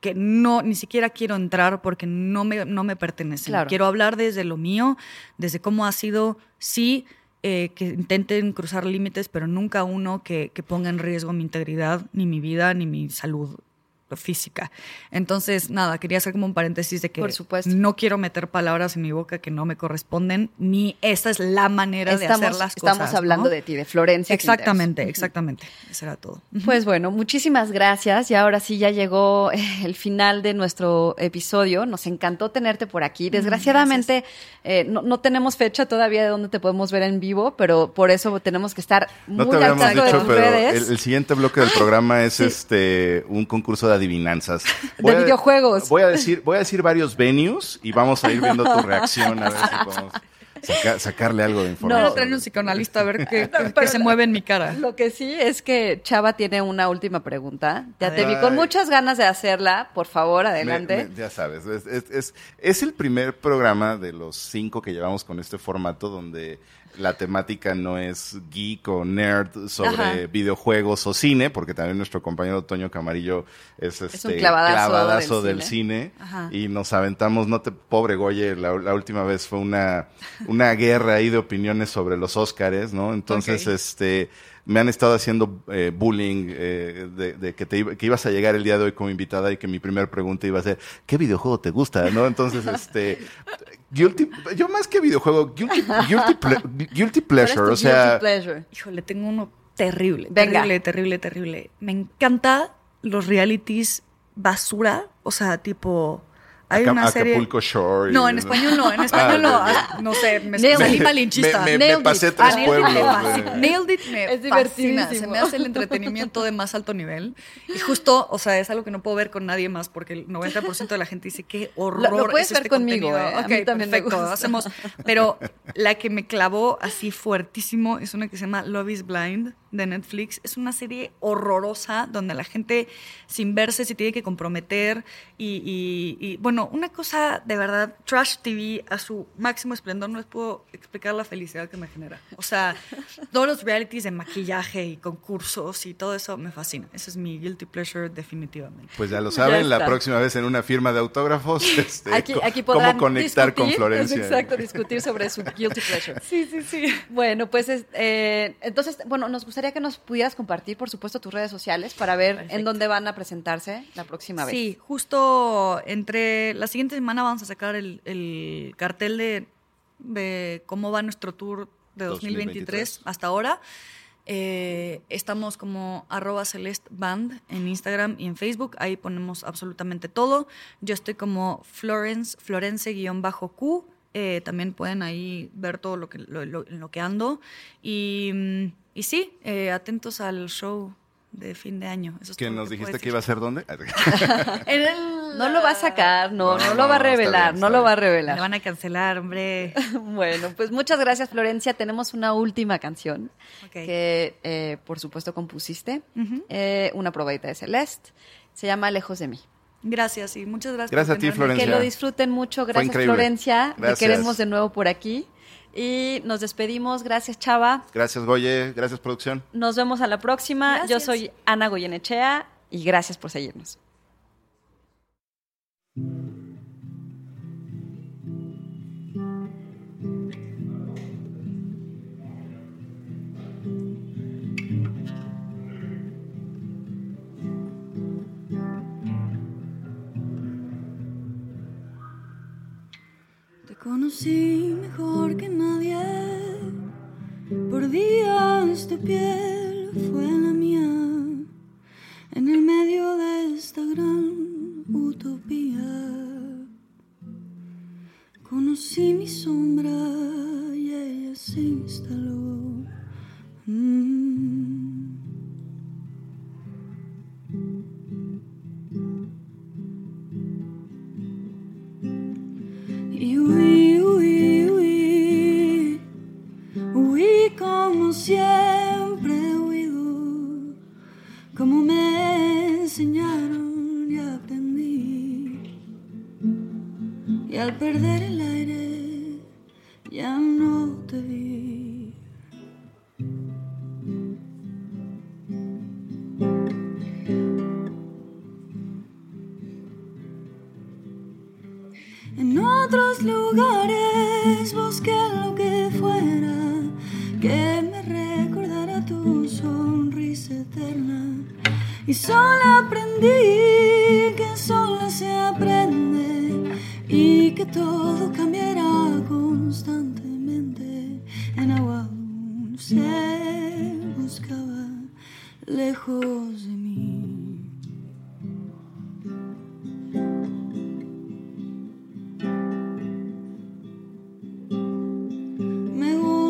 [SPEAKER 3] que no ni siquiera quiero entrar porque no me, no me pertenecen. Quiero hablar desde lo mío, desde cómo ha sido, sí, eh, que intenten cruzar límites, pero nunca uno que, que ponga en riesgo mi integridad, ni mi vida, ni mi salud física. Entonces, nada, quería hacer como un paréntesis de que no quiero meter palabras en mi boca que no me corresponden, ni esa es la manera de hacer las
[SPEAKER 1] cosas. Estamos hablando de ti, de Florencia.
[SPEAKER 3] Exactamente, exactamente. Eso era todo.
[SPEAKER 1] Pues bueno, muchísimas gracias. Y ahora sí ya llegó eh, el final de nuestro episodio. Nos encantó tenerte por aquí. Desgraciadamente, eh, no, tenemos fecha todavía de dónde te podemos ver en vivo, pero por eso tenemos que estar muy al tanto de tus redes.
[SPEAKER 2] El, siguiente bloque del programa es este un concurso de adivinanzas.
[SPEAKER 1] de videojuegos.
[SPEAKER 2] Voy a decir, voy a decir varios venues y vamos a ir viendo tu reacción a ver si podemos sacarle algo de información.
[SPEAKER 3] No, traer un psicoanalista a ver qué, se mueve en mi cara.
[SPEAKER 1] Lo que sí es que Chava tiene una última pregunta. Ya te vi con muchas ganas de hacerla. Por favor, adelante.
[SPEAKER 2] ya sabes, es, es el primer programa de los cinco que llevamos con este formato donde la temática no es geek o nerd sobre videojuegos o cine, porque también nuestro compañero Toño Camarillo es, este clavadazo, del, cine, y nos aventamos, no te, pobre Goye, la, última vez fue una, una guerra ahí de opiniones sobre los Óscares, ¿no? Entonces, este me han estado haciendo eh, bullying eh, de, que, te, que ibas a llegar el día de hoy como invitada y que mi primera pregunta iba a ser, ¿qué videojuego te gusta? ¿no? Entonces, este, guilty, yo más que videojuego, guilty, guilty, pleasure, o sea... Pleasure?
[SPEAKER 3] Híjole, tengo uno terrible, terrible, terrible, terrible. Me encanta los realities basura, o sea, tipo hay una serie.
[SPEAKER 2] Acapulco Shore.
[SPEAKER 3] No, en español no, en ah, español no. No sé, me salí malinchista.
[SPEAKER 2] Me, me, pasé tres pueblos.
[SPEAKER 3] Nailed it me es fascina. Se me hace el entretenimiento de más alto nivel. Y justo, o sea, es algo que no puedo ver con nadie más porque el 90% de la gente dice qué horror.
[SPEAKER 1] Lo, puedes ver este conmigo, ¿eh?
[SPEAKER 3] Ok, también perfecto. Hacemos. Pero la que me clavó así fuertísimo es una que se llama Love is Blind de Netflix. Es una serie horrorosa donde la gente sin verse se tiene que comprometer y, bueno, una cosa de verdad, Trash TV a su máximo esplendor, no les puedo explicar la felicidad que me genera. O sea, todos los realities de maquillaje y concursos y todo eso me fascina. Ese es mi guilty pleasure definitivamente.
[SPEAKER 2] Pues ya lo saben, la próxima vez en una firma de autógrafos, este, aquí, aquí cómo conectar con Florencia.
[SPEAKER 1] exacto, discutir sobre su guilty pleasure.
[SPEAKER 3] Sí, sí, sí.
[SPEAKER 1] Bueno, pues eh, entonces, bueno, nos gustaría que nos pudieras compartir, por supuesto, tus redes sociales para ver en dónde van a presentarse la próxima vez.
[SPEAKER 3] Sí, justo entre la siguiente semana vamos a sacar el, cartel de, de, cómo va nuestro tour de 2023, hasta ahora. Eh, estamos como arroba celestband en Instagram y en Facebook. Ahí ponemos absolutamente todo. Yo estoy como Florence, Florence-Q Eh, también pueden ahí ver todo lo que, lo, lo- en lo que ando. Y, mm, y sí, eh, atentos al show de fin de año. Eso es
[SPEAKER 2] Que nos dijiste que iba a ser dónde.
[SPEAKER 3] En el-
[SPEAKER 1] No lo va a sacar, no,
[SPEAKER 2] No,
[SPEAKER 1] no,
[SPEAKER 2] no,
[SPEAKER 1] lo va a revelar,
[SPEAKER 2] bien,
[SPEAKER 1] no lo va a
[SPEAKER 3] Me
[SPEAKER 1] revelar.
[SPEAKER 3] van a cancelar, hombre.
[SPEAKER 1] Bueno, pues muchas gracias, Florencia. Tenemos una última canción que, eh, por supuesto, compusiste. Eh, una probadita de Celeste. Se llama Lejos de mí.
[SPEAKER 3] Gracias y muchas gracias.
[SPEAKER 2] Gracias
[SPEAKER 3] por
[SPEAKER 2] a ti. Florencia.
[SPEAKER 1] Que lo disfruten mucho. Gracias. Florencia.
[SPEAKER 2] Gracias.
[SPEAKER 1] Te queremos de nuevo por aquí. Y nos despedimos. Gracias, Chava.
[SPEAKER 2] Gracias, Goye. Gracias, producción.
[SPEAKER 1] Nos vemos a la próxima. Yo soy Ana Goyenechea y gracias por seguirnos.
[SPEAKER 3] Te conocí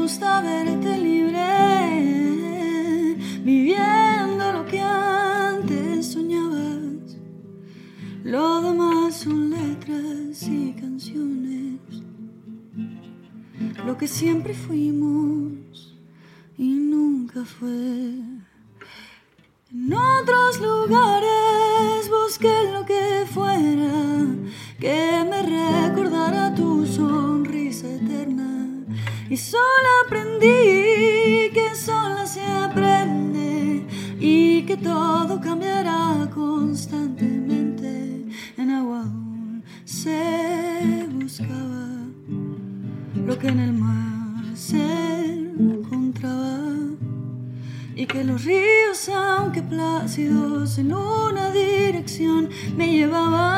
[SPEAKER 3] gusta verte libre, viviendo lo que antes soñabas. Lo demás son letras y canciones, lo que siempre fuimos y nunca fue. Y solo aprendí que sola se aprende y que todo cambiará constantemente. En agua se buscaba lo que en el mar se encontraba y que los ríos, aunque plácidos en una dirección, me llevaban